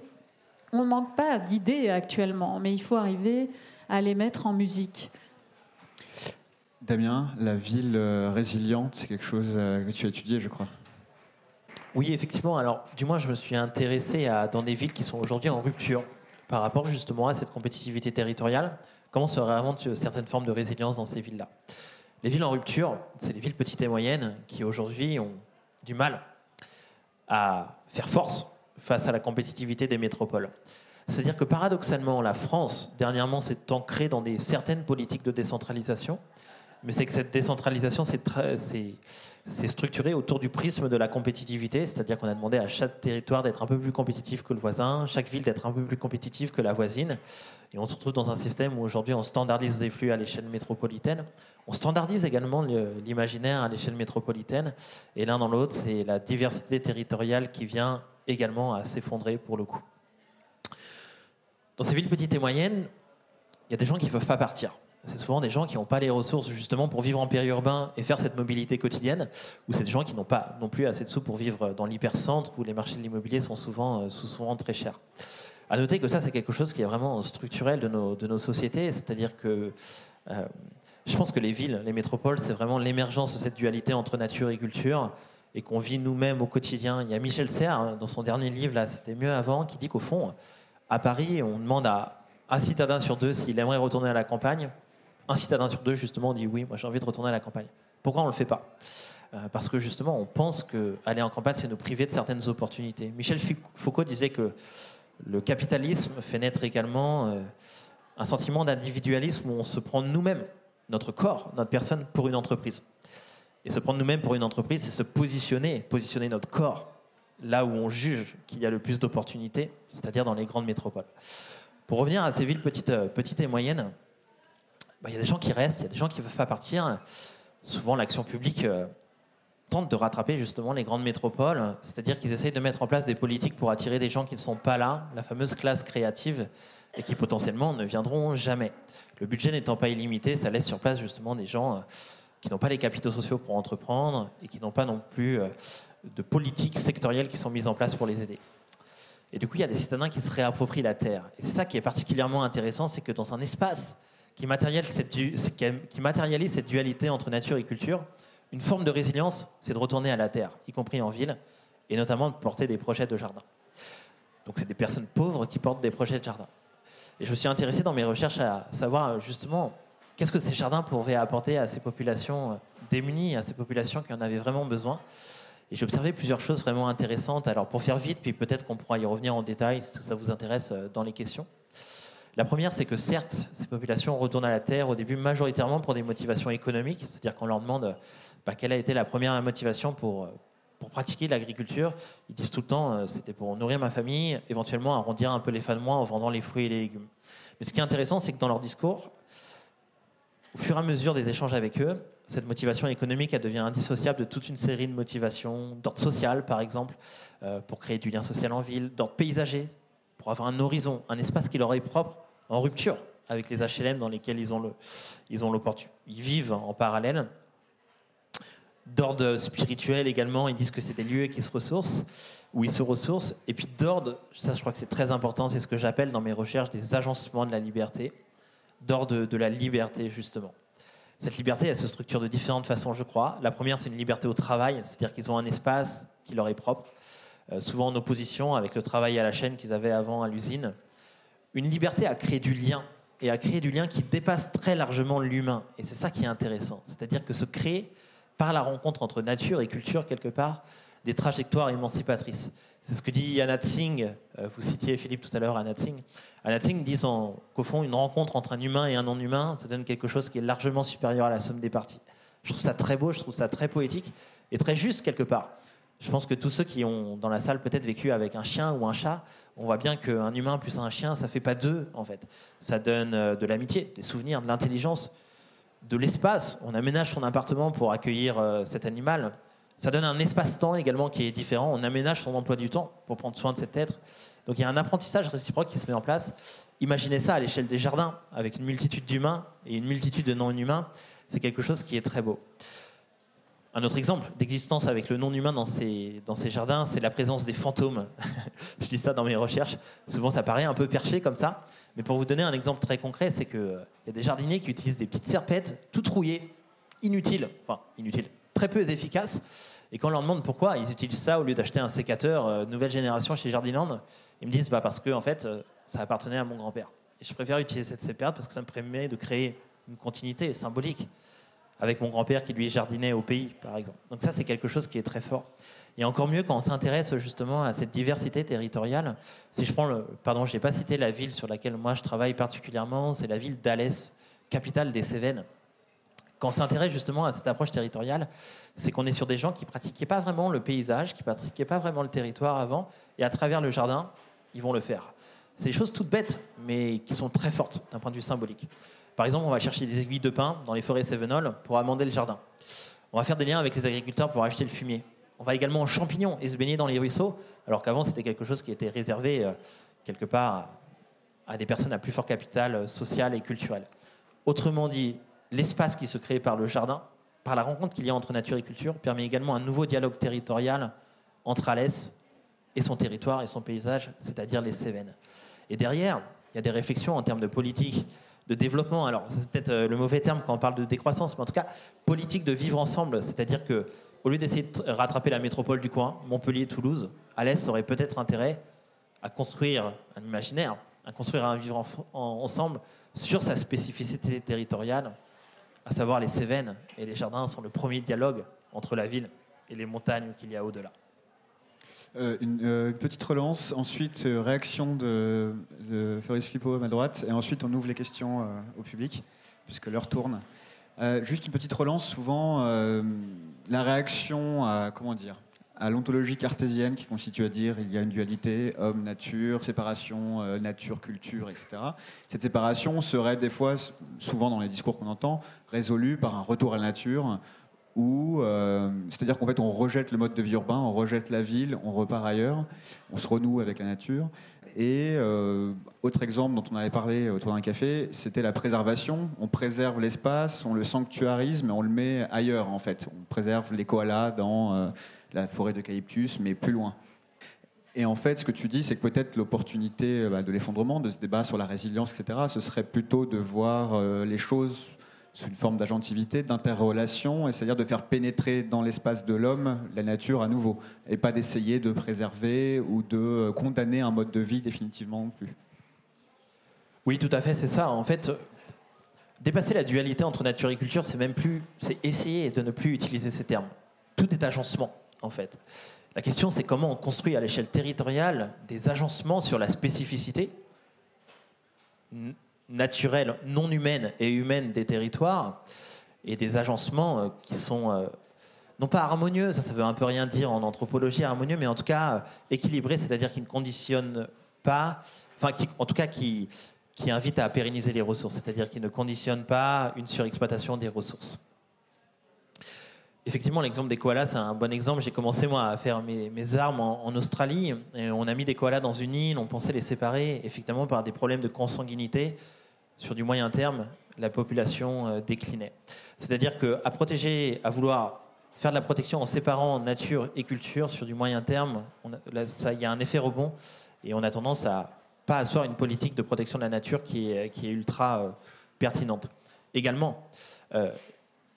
On ne manque pas d'idées actuellement, mais il faut arriver à les mettre en musique. Damien, la ville euh, résiliente, c'est quelque chose euh, que tu as étudié, je crois. Oui, effectivement. Alors, du moins, je me suis intéressé à, dans des villes qui sont aujourd'hui en rupture par rapport justement à cette compétitivité territoriale. Comment se réinvente certaines formes de résilience dans ces villes-là? Les villes en rupture, c'est les villes petites et moyennes qui aujourd'hui ont du mal à faire force face à la compétitivité des métropoles. C'est-à-dire que paradoxalement, la France, dernièrement, s'est ancrée dans certaines politiques de décentralisation mais c'est que cette décentralisation, c'est structuré autour du prisme de la compétitivité, c'est-à-dire qu'on a demandé à chaque territoire d'être un peu plus compétitif que le voisin, chaque ville d'être un peu plus compétitive que la voisine. Et on se retrouve dans un système où aujourd'hui on standardise les flux à l'échelle métropolitaine. On standardise également l'imaginaire à l'échelle métropolitaine. Et l'un dans l'autre, c'est la diversité territoriale qui vient également à s'effondrer pour le coup. Dans ces villes petites et moyennes, il y a des gens qui ne peuvent pas partir c'est souvent des gens qui n'ont pas les ressources justement pour vivre en périurbain et faire cette mobilité quotidienne, ou c'est des gens qui n'ont pas non plus assez de sous pour vivre dans l'hypercentre où les marchés de l'immobilier sont souvent, euh, souvent très chers. À noter que ça, c'est quelque chose qui est vraiment structurel de nos, sociétés, c'est-à-dire que euh, je pense que les villes, les métropoles, c'est vraiment l'émergence de cette dualité entre nature et culture et qu'on vit nous-mêmes au quotidien. Il y a Michel Serres, hein, dans son dernier livre, là, C'était mieux avant, qui dit qu'au fond, à Paris, on demande à un citadin sur deux s'il aimerait retourner à la campagne un citadin sur deux, justement, dit oui, moi j'ai envie de retourner à la campagne. Pourquoi on ne le fait pas? Euh, Parce que justement, on pense qu'aller en campagne, c'est nous priver de certaines opportunités. Michel Foucault disait que le capitalisme fait naître également euh, un sentiment d'individualisme où on se prend nous-mêmes, notre corps, notre personne, pour une entreprise. Et se prendre nous-mêmes pour une entreprise, c'est se positionner, positionner notre corps là où on juge qu'il y a le plus d'opportunités, c'est-à-dire dans les grandes métropoles. Pour revenir à ces villes petites, euh, petites et moyennes, bah, y a des gens qui restent, il y a des gens qui ne veulent pas partir. Souvent, l'action publique euh, tente de rattraper justement les grandes métropoles, c'est-à-dire qu'ils essayent de mettre en place des politiques pour attirer des gens qui ne sont pas là, la fameuse classe créative, et qui potentiellement ne viendront jamais. Le budget n'étant pas illimité, ça laisse sur place justement des gens euh, qui n'ont pas les capitaux sociaux pour entreprendre et qui n'ont pas non plus euh, de politiques sectorielles qui sont mises en place pour les aider. Et du coup, il y a des citadins qui se réapproprient la terre. Et c'est ça qui est particulièrement intéressant, c'est que dans un espace qui matérialise, cette, dualité entre nature et culture, une forme de résilience, c'est de retourner à la terre, y compris en ville, et notamment de porter des projets de jardin. Donc c'est des personnes pauvres qui portent des projets de jardin. Et je me suis intéressé dans mes recherches à savoir justement qu'est-ce que ces jardins pouvaient apporter à ces populations démunies, à ces populations qui en avaient vraiment besoin. Et j'ai observé plusieurs choses vraiment intéressantes. Alors pour faire vite, puis peut-être qu'on pourra y revenir en détail si ça vous intéresse euh, dans les questions. La première, c'est que certes, ces populations retournent à la terre au début majoritairement pour des motivations économiques, c'est-à-dire qu'on leur demande bah, quelle a été la première motivation pour, pour pratiquer l'agriculture. Ils disent tout le temps, euh, c'était pour nourrir ma famille, éventuellement arrondir un peu les fins de mois en vendant les fruits et les légumes. Mais ce qui est intéressant, c'est que dans leur discours, au fur et à mesure des échanges avec eux, cette motivation économique, devient indissociable de toute une série de motivations d'ordre social, par exemple, euh, pour créer du lien social en ville, d'ordre paysager, pour avoir un horizon, un espace qui leur est propre, en rupture avec les HLM dans lesquels ils ont l'opportunité. Ils, ils vivent en parallèle. D'ordre spirituel également, ils disent que c'est des lieux qui se ressourcent, où ils se ressourcent. Et puis d'ordre, ça je crois que c'est très important, c'est ce que j'appelle dans mes recherches des agencements de la liberté, d'ordre de la liberté justement. Cette liberté, elle se structure de différentes façons, je crois. La première, c'est une liberté au travail, c'est-à-dire qu'ils ont un espace qui leur est propre. Euh, souvent en opposition avec le travail à la chaîne qu'ils avaient avant à l'usine, une liberté à créer du lien et à créer du lien qui dépasse très largement l'humain. Et c'est ça qui est intéressant. C'est-à-dire que se créer par la rencontre entre nature et culture, quelque part, des trajectoires émancipatrices. C'est ce que dit Anat Singh, euh, vous citiez Philippe tout à l'heure, Anat Singh. Anat Singh dit qu'au fond, une rencontre entre un humain et un non-humain, ça donne quelque chose qui est largement supérieur à la somme des parties. Je trouve ça très beau, je trouve ça très poétique et très juste quelque part. Je pense que tous ceux qui ont dans la salle peut-être vécu avec un chien ou un chat, on voit bien qu'un humain plus un chien, ça fait pas deux en fait. Ça donne euh, de l'amitié, des souvenirs, de l'intelligence, de l'espace. On aménage son appartement pour accueillir euh, cet animal. Ça donne un espace-temps également qui est différent. On aménage son emploi du temps pour prendre soin de cet être. Donc il y a un apprentissage réciproque qui se met en place. Imaginez ça à l'échelle des jardins, avec une multitude d'humains et une multitude de non-humains. C'est quelque chose qui est très beau. Un autre exemple d'existence avec le non-humain dans ces, dans ces jardins, c'est la présence des fantômes. Je dis ça dans mes recherches. Souvent, ça paraît un peu perché comme ça. Mais pour vous donner un exemple très concret, c'est qu'il y a des jardiniers qui utilisent des petites serpettes toutes rouillées, inutiles, enfin inutiles, très peu efficaces. Et quand on leur demande pourquoi ils utilisent ça au lieu d'acheter un sécateur euh, nouvelle génération chez Jardiland, ils me disent bah, parce que en fait, euh, ça appartenait à mon grand-père. Et je préfère utiliser cette serpette parce que ça me permet de créer une continuité symbolique avec mon grand-père qui lui jardinait au pays, par exemple. Donc ça, c'est quelque chose qui est très fort. Et encore mieux quand on s'intéresse justement à cette diversité territoriale. Si je prends le, pardon, j'ai pas cité la ville sur laquelle moi je travaille particulièrement, c'est la ville d'Alès, capitale des Cévennes. Quand on s'intéresse justement à cette approche territoriale, c'est qu'on est sur des gens qui pratiquaient pas vraiment le paysage, qui pratiquaient pas vraiment le territoire avant, et à travers le jardin, ils vont le faire. C'est des choses toutes bêtes, mais qui sont très fortes d'un point de vue symbolique. Par exemple, on va chercher des aiguilles de pin dans les forêts Cévenol pour amender le jardin. On va faire des liens avec les agriculteurs pour acheter le fumier. On va également en champignons et se baigner dans les ruisseaux, alors qu'avant c'était quelque chose qui était réservé euh, quelque part à des personnes à plus fort capital euh, social et culturel. Autrement dit, l'espace qui se crée par le jardin, par la rencontre qu'il y a entre nature et culture, permet également un nouveau dialogue territorial entre Alès et son territoire et son paysage, c'est-à-dire les Cévennes. Et derrière, il y a des réflexions en termes de politique, de développement. Alors, c'est peut-être euh, le mauvais terme quand on parle de décroissance, mais en tout cas, politique de vivre ensemble. C'est-à-dire que, au lieu d'essayer de rattraper la métropole du coin, Montpellier, Toulouse, Alès aurait peut-être intérêt à construire un imaginaire, à construire un vivre ensemble sur sa spécificité territoriale, à savoir les Cévennes et les jardins sont le premier dialogue entre la ville et les montagnes qu'il y a au-delà. Euh, euh, une, petite relance, ensuite euh, réaction de, de Fabrice Flippo à ma droite, et ensuite on ouvre les questions au public, puisque l'heure tourne. juste une petite relance, souvent la réaction à, comment dire, à l'ontologie cartésienne qui constitue à dire il y a une dualité homme-nature, séparation nature-culture, etc. Cette séparation serait des fois, souvent dans les discours qu'on entend, résolue par un retour à la nature, euh, c'est-à-dire qu'en fait, on rejette le mode de vie urbain, on rejette la ville, on repart ailleurs, on se renoue avec la nature. Et euh, autre exemple dont on avait parlé autour d'un café, c'était la préservation. On préserve l'espace, on le sanctuarise, mais on le met ailleurs en fait. On préserve les koalas dans euh, la forêt d'eucalyptus, mais plus loin. Et en fait, ce que tu dis, c'est que peut-être l'opportunité bah, de l'effondrement, de ce débat sur la résilience, etc., ce serait plutôt de voir les choses sous une forme d'agentivité, d'interrelation, c'est-à-dire de faire pénétrer dans l'espace de l'homme la nature à nouveau, et pas d'essayer de préserver ou de condamner un mode de vie définitivement non plus. Oui, tout à fait, c'est ça. En fait, dépasser la dualité entre nature et culture, c'est même plus, c'est essayer de ne plus utiliser ces termes. Tout est agencement, en fait. La question, c'est comment on construit à l'échelle territoriale des agencements sur la spécificité naturelle, non humaine et humaine des territoires et des agencements euh, qui sont euh, non pas harmonieux, ça ça veut un peu rien dire en anthropologie harmonieux, mais en tout cas euh, équilibrés, c'est-à-dire qui ne conditionnent pas, enfin qui, en tout cas qui, qui invitent à pérenniser les ressources, c'est-à-dire qui ne conditionnent pas une surexploitation des ressources. Effectivement, l'exemple des koalas, c'est un bon exemple. J'ai commencé, moi, à faire mes, armes en, en, Australie. Et on a mis des koalas dans une île, on pensait les séparer, effectivement, par des problèmes de consanguinité sur du moyen terme, la population euh, déclinait. C'est-à-dire qu'à protéger, à vouloir faire de la protection en séparant nature et culture sur du moyen terme, il y a un effet rebond et on a tendance à pas asseoir une politique de protection de la nature qui est, ultra euh, pertinente. Également, euh,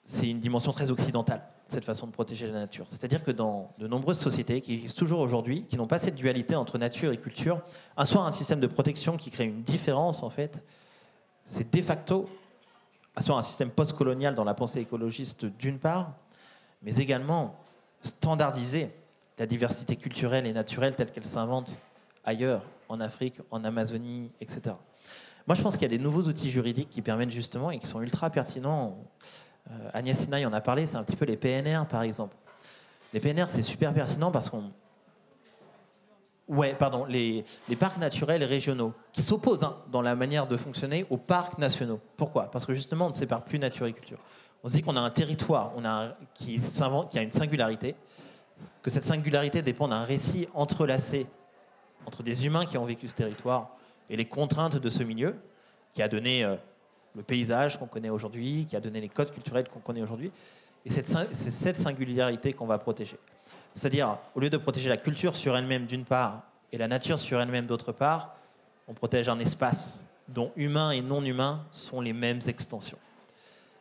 c'est une dimension très occidentale. cette façon de protéger la nature. C'est-à-dire que dans de nombreuses sociétés qui existent toujours aujourd'hui, qui n'ont pas cette dualité entre nature et culture, soit un système de protection qui crée une différence en fait, c'est de facto soit un système postcolonial dans la pensée écologiste d'une part, mais également standardiser la diversité culturelle et naturelle telle qu'elle s'invente ailleurs, en Afrique, en Amazonie, etc. Moi, je pense qu'il y a des nouveaux outils juridiques qui permettent justement et qui sont ultra pertinents. Euh, Agnès Sinaï en a parlé, c'est un petit peu les PNR, par exemple. Les PNR, c'est super pertinent parce qu'on. Ouais, pardon, les, parcs naturels régionaux qui s'opposent hein, dans la manière de fonctionner aux parcs nationaux. Pourquoi? Parce que justement, on ne sépare plus nature et culture. On se dit qu'on a un territoire qui a une singularité, que cette singularité dépend d'un récit entrelacé entre des humains qui ont vécu ce territoire et les contraintes de ce milieu, qui a donné euh, le paysage qu'on connaît aujourd'hui, qui a donné les codes culturels qu'on connaît aujourd'hui. Et c'est cette singularité qu'on va protéger. C'est-à-dire, au lieu de protéger la culture sur elle-même d'une part et la nature sur elle-même d'autre part, on protège un espace dont humains et non humains sont les mêmes extensions.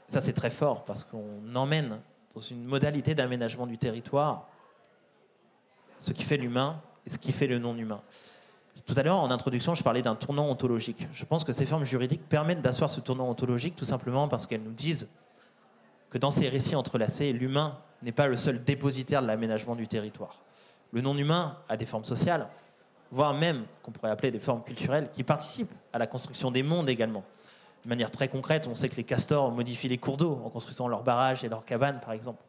Ça, c'est très fort parce qu'on emmène dans une modalité d'aménagement du territoire ce qui fait l'humain et ce qui fait le non-humain. Tout à l'heure, en introduction, je parlais d'un tournant ontologique. Je pense que ces formes juridiques permettent d'asseoir ce tournant ontologique tout simplement parce qu'elles nous disent que dans ces récits entrelacés, l'humain n'est pas le seul dépositaire de l'aménagement du territoire. Le non-humain a des formes sociales, voire même, qu'on pourrait appeler des formes culturelles, qui participent à la construction des mondes également. De manière très concrète, on sait que les castors modifient les cours d'eau en construisant leurs barrages et leurs cabanes, par exemple.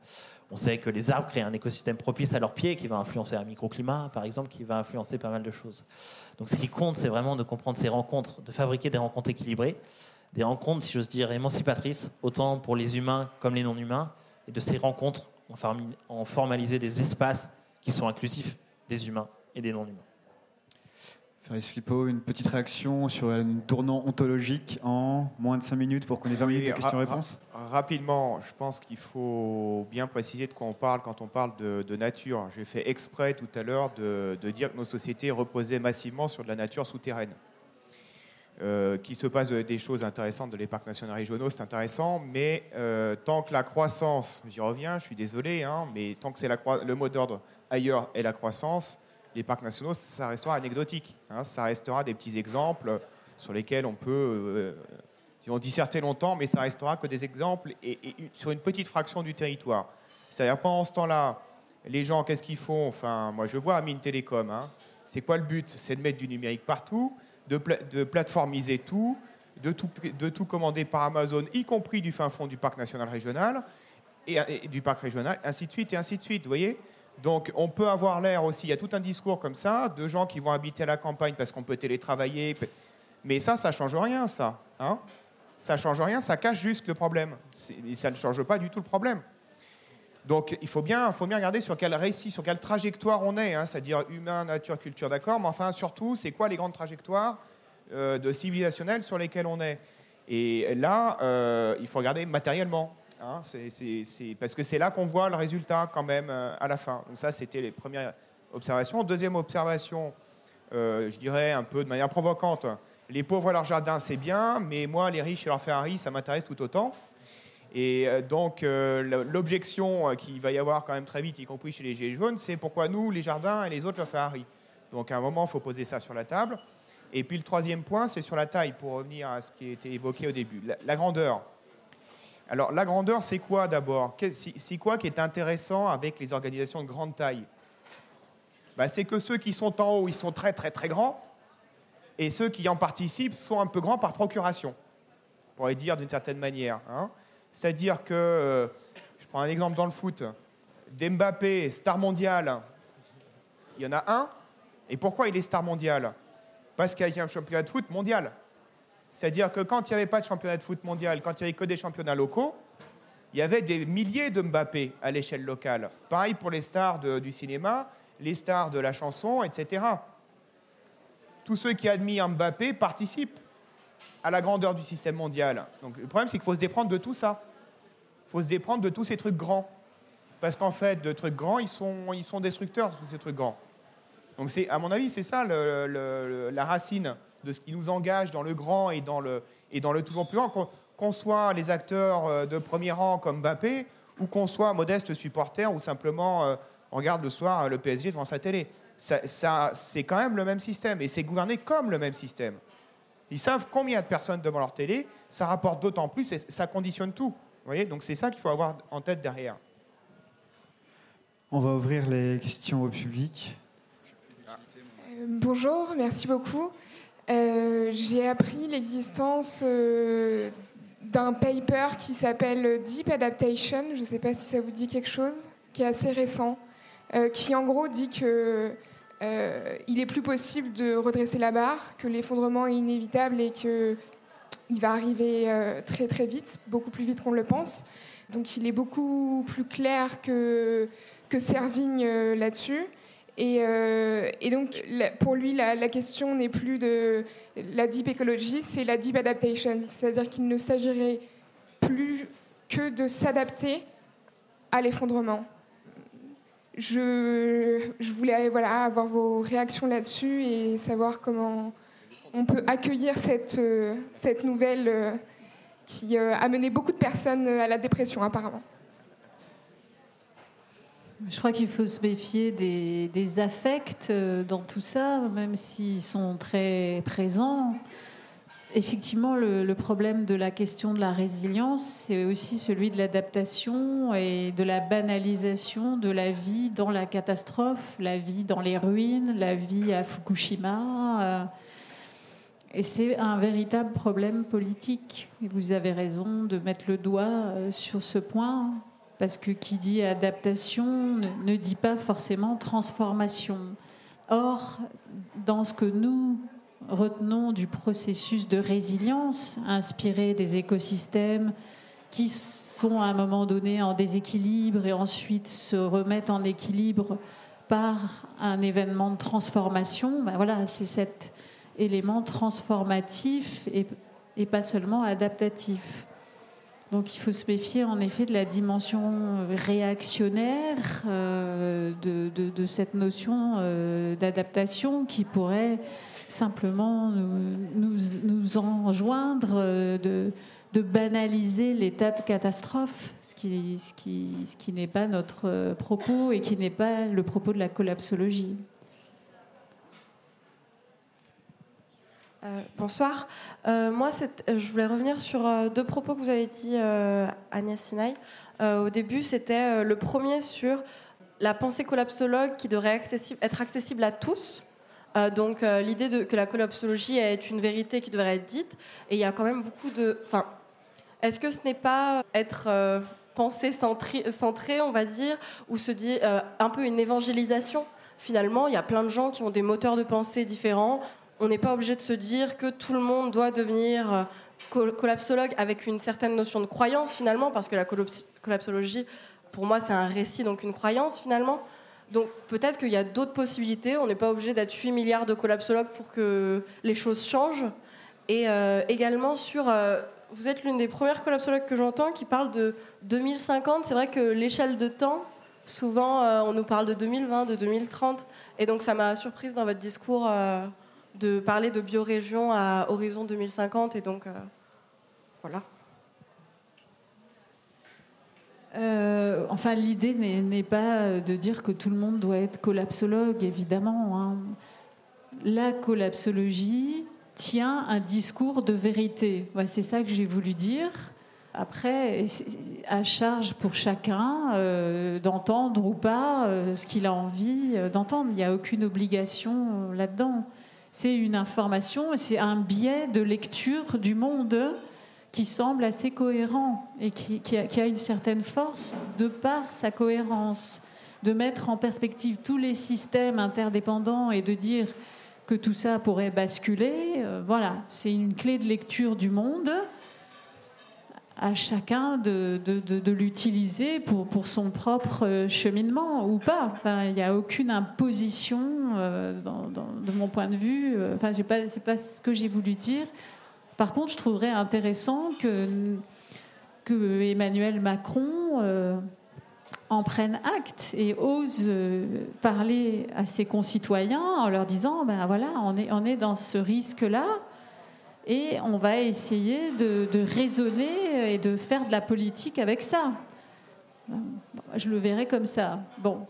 On sait que les arbres créent un écosystème propice à leurs pieds qui va influencer un microclimat, par exemple, qui va influencer pas mal de choses. Donc ce qui compte, c'est vraiment de comprendre ces rencontres, de fabriquer des rencontres équilibrées, des rencontres, si j'ose dire, émancipatrices, autant pour les humains comme les non-humains, et de ces rencontres, en formaliser des espaces qui sont inclusifs des humains et des non-humains. Faris Flippo, une petite réaction sur un tournant ontologique en moins de 5 minutes pour qu'on ait 20 minutes de questions-réponses Rapidement, je pense qu'il faut bien préciser de quoi on parle quand on parle de, nature. J'ai fait exprès tout à l'heure de, dire que nos sociétés reposaient massivement sur de la nature souterraine. Euh, qu'il se passe des choses intéressantes de les parcs nationaux régionaux, c'est intéressant, mais euh, tant que la croissance, j'y reviens, je suis désolé, hein, mais tant que c'est le mot d'ordre ailleurs est la croissance, les parcs nationaux, ça restera anecdotique. Hein. ça restera des petits exemples sur lesquels on peut euh, disserter longtemps, mais ça restera que des exemples et, sur une petite fraction du territoire. C'est-à-dire pendant ce temps-là, les gens, qu'est-ce qu'ils font? Enfin, moi, je vois à Mine Télécom. Hein. c'est quoi le but? C'est de mettre du numérique partout, de, plateformiser tout de, tout, de tout commander par Amazon, y compris du fin fond du parc national régional et, du parc régional, ainsi de suite et ainsi de suite. Vous voyez donc on peut avoir l'air aussi, il y a tout un discours comme ça, de gens qui vont habiter à la campagne parce qu'on peut télétravailler. Mais ça, ça change rien, ça. Hein ça change rien, ça cache juste le problème. Ça ne change pas du tout le problème. Donc il faut bien, faut bien regarder sur quel récit, sur quelle trajectoire on est, hein, c'est-à-dire humain, nature, culture, d'accord, mais enfin surtout, c'est quoi les grandes trajectoires euh, de civilisationnelles sur lesquelles on est? Et là, euh, il faut regarder matériellement. Hein, parce que c'est là qu'on voit le résultat quand même euh, à la fin. Donc ça, c'était les premières observations. Deuxième observation, je dirais un peu de manière provocante, les pauvres leur jardin, c'est bien, mais moi, les riches et leur Ferrari, ça m'intéresse tout autant. Et euh, donc, l'objection qu'il va y avoir quand même très vite, y compris chez les Gilets jaunes, c'est pourquoi nous, les jardins, et les autres, leur Ferrari. Donc, à un moment, il faut poser ça sur la table. Et puis, le troisième point, c'est sur la taille, pour revenir à ce qui a été évoqué au début. la grandeur. Alors la grandeur, c'est quoi d'abord? C'est quoi qui est intéressant avec les organisations de grande taille? Bah, C'est que ceux qui sont en haut, ils sont très très très grands, et ceux qui en participent sont un peu grands par procuration, on pourrait dire d'une certaine manière. Hein. C'est-à-dire que, euh, je prends un exemple dans le foot, Mbappé, star mondial, il y en a un, et pourquoi il est star mondial? Parce qu'il y a un championnat de foot mondial. C'est-à-dire que quand il n'y avait pas de championnat de foot mondial, quand il n'y avait que des championnats locaux, il y avait des milliers de Mbappé à l'échelle locale. Pareil pour les stars du cinéma, les stars de la chanson, etc. Tous ceux qui admirent Mbappé participent à la grandeur du système mondial. Donc le problème, c'est qu'il faut se déprendre de tout ça. Il faut se déprendre de tous ces trucs grands. Parce qu'en fait, de trucs grands, ils sont, ils sont destructeurs, ces trucs grands. Donc à mon avis, c'est ça la racine de ce qui nous engage dans le grand et dans le, et dans le toujours plus grand, qu'on soit les acteurs euh, de premier rang comme Mbappé ou qu'on soit modeste supporter ou simplement euh, on regarde le soir le PSG devant sa télé. Ça, c'est quand même le même système et c'est gouverné comme le même système. Ils savent combien de personnes devant leur télé, ça rapporte d'autant plus et ça conditionne tout. Vous voyez Donc c'est ça qu'il faut avoir en tête derrière. On va ouvrir les questions au public. Euh, bonjour, merci beaucoup. Euh, j'ai appris l'existence euh, d'un paper qui s'appelle Deep Adaptation, je ne sais pas si ça vous dit quelque chose, qui est assez récent, qui en gros dit que il est plus possible de redresser la barre, que l'effondrement est inévitable et qu'il va arriver très très vite, beaucoup plus vite qu'on le pense. Donc il est beaucoup plus clair que que Servigne euh, là-dessus. Euh, et, donc, pour lui, la, question n'est plus de la deep écologie, c'est la deep adaptation. C'est-à-dire qu'il ne s'agirait plus que de s'adapter à l'effondrement. Je, voulais avoir vos réactions là-dessus et savoir comment on peut accueillir cette, euh, nouvelle qui a mené beaucoup de personnes à la dépression apparemment. Je crois qu'il faut se méfier des, affects euh, dans tout ça, même s'ils sont très présents. Effectivement, le, problème de la question de la résilience, c'est aussi celui de l'adaptation et de la banalisation de la vie dans la catastrophe, la vie dans les ruines, la vie à Fukushima. Euh. Et c'est un véritable problème politique. Et vous avez raison de mettre le doigt euh, sur ce point parce que qui dit adaptation ne, dit pas forcément transformation. Or, dans ce que nous retenons du processus de résilience inspiré des écosystèmes qui sont à un moment donné en déséquilibre et ensuite se remettent en équilibre par un événement de transformation, ben voilà, c'est cet élément transformatif et, pas seulement adaptatif. Donc il faut se méfier en effet de la dimension réactionnaire euh, de, cette notion euh, d'adaptation qui pourrait simplement nous, nous, enjoindre euh, de, banaliser l'état de catastrophe, ce qui, n'est pas notre propos et qui n'est pas le propos de la collapsologie. Euh, bonsoir. Euh, moi, euh, je voulais revenir sur deux propos que vous avez dit, Agnès Sinaï. au début, c'était le premier sur la pensée collapsologue qui devrait être accessible à tous. Donc, l'idée que la collapsologie est une vérité qui devrait être dite. Et il y a quand même beaucoup de. Enfin, est-ce que ce n'est pas être pensée centrée, on va dire, ou se dit un peu une évangélisation? Finalement, il y a plein de gens qui ont des moteurs de pensée différents on n'est pas obligé de se dire que tout le monde doit devenir euh, collapsologue avec une certaine notion de croyance finalement, parce que la collapsologie, pour moi, c'est un récit, donc une croyance finalement. Donc peut-être qu'il y a d'autres possibilités. On n'est pas obligé d'être 8 milliards de collapsologues pour que les choses changent. Et euh, également sur... Euh, vous êtes l'une des premières collapsologues que j'entends qui parle de 2050. C'est vrai que l'échelle de temps, souvent, on nous parle de 2020, de 2030. Et donc ça m'a surprise dans votre discours de parler de biorégion à horizon 2050 et donc euh, voilà. Euh, enfin, l'idée n'est pas de dire que tout le monde doit être collapsologue, évidemment. Hein. La collapsologie tient un discours de vérité. c'est ça que j'ai voulu dire. Après, à charge pour chacun euh, d'entendre ou pas ce qu'il a envie d'entendre. Il n'y a aucune obligation là-dedans c'est une information, c'est un biais de lecture du monde qui semble assez cohérent et qui, a, une certaine force de par sa cohérence, de mettre en perspective tous les systèmes interdépendants et de dire que tout ça pourrait basculer. Euh, voilà, c'est une clé de lecture du monde à chacun de, l'utiliser pour, son propre euh, cheminement ou pas. il n'y a aucune imposition euh, de mon point de vue. Enfin, ce n'est pas ce que j'ai voulu dire. Par contre, je trouverais intéressant que, Emmanuel Macron en prenne acte et ose parler à ses concitoyens en leur disant, ben voilà, on est, dans ce risque-là et on va essayer de, raisonner et de faire de la politique avec ça. Je le verrais comme ça. Bon.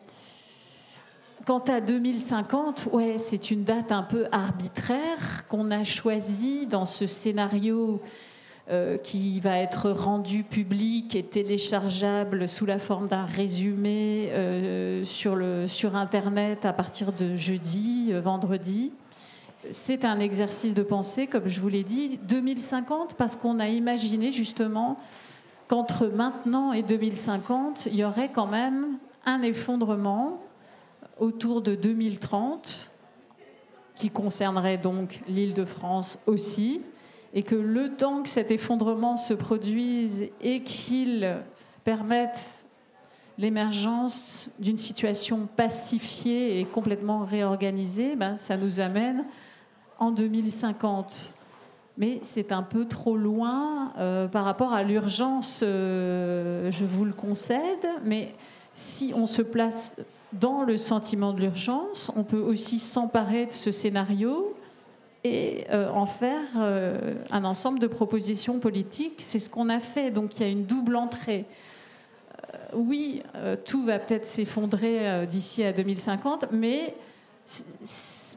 Quant à 2050, ouais, c'est une date un peu arbitraire qu'on a choisie dans ce scénario euh, qui va être rendu public et téléchargeable sous la forme d'un résumé euh, sur, Internet à partir de jeudi, euh, vendredi. C'est un exercice de pensée, comme je vous l'ai dit, 2050, parce qu'on a imaginé justement qu'entre maintenant et 2050, il y aurait quand même un effondrement autour de 2030, qui concernerait donc l'île de France aussi, et que le temps que cet effondrement se produise et qu'il permette l'émergence d'une situation pacifiée et complètement réorganisée, ben, ça nous amène en 2050. Mais c'est un peu trop loin euh, par rapport à l'urgence, euh, je vous le concède, mais si on se place dans le sentiment de l'urgence, on peut aussi s'emparer de ce scénario et euh, en faire euh, un ensemble de propositions politiques. C'est ce qu'on a fait. Donc il y a une double entrée. Euh, oui, tout va peut-être s'effondrer d'ici à 2050, mais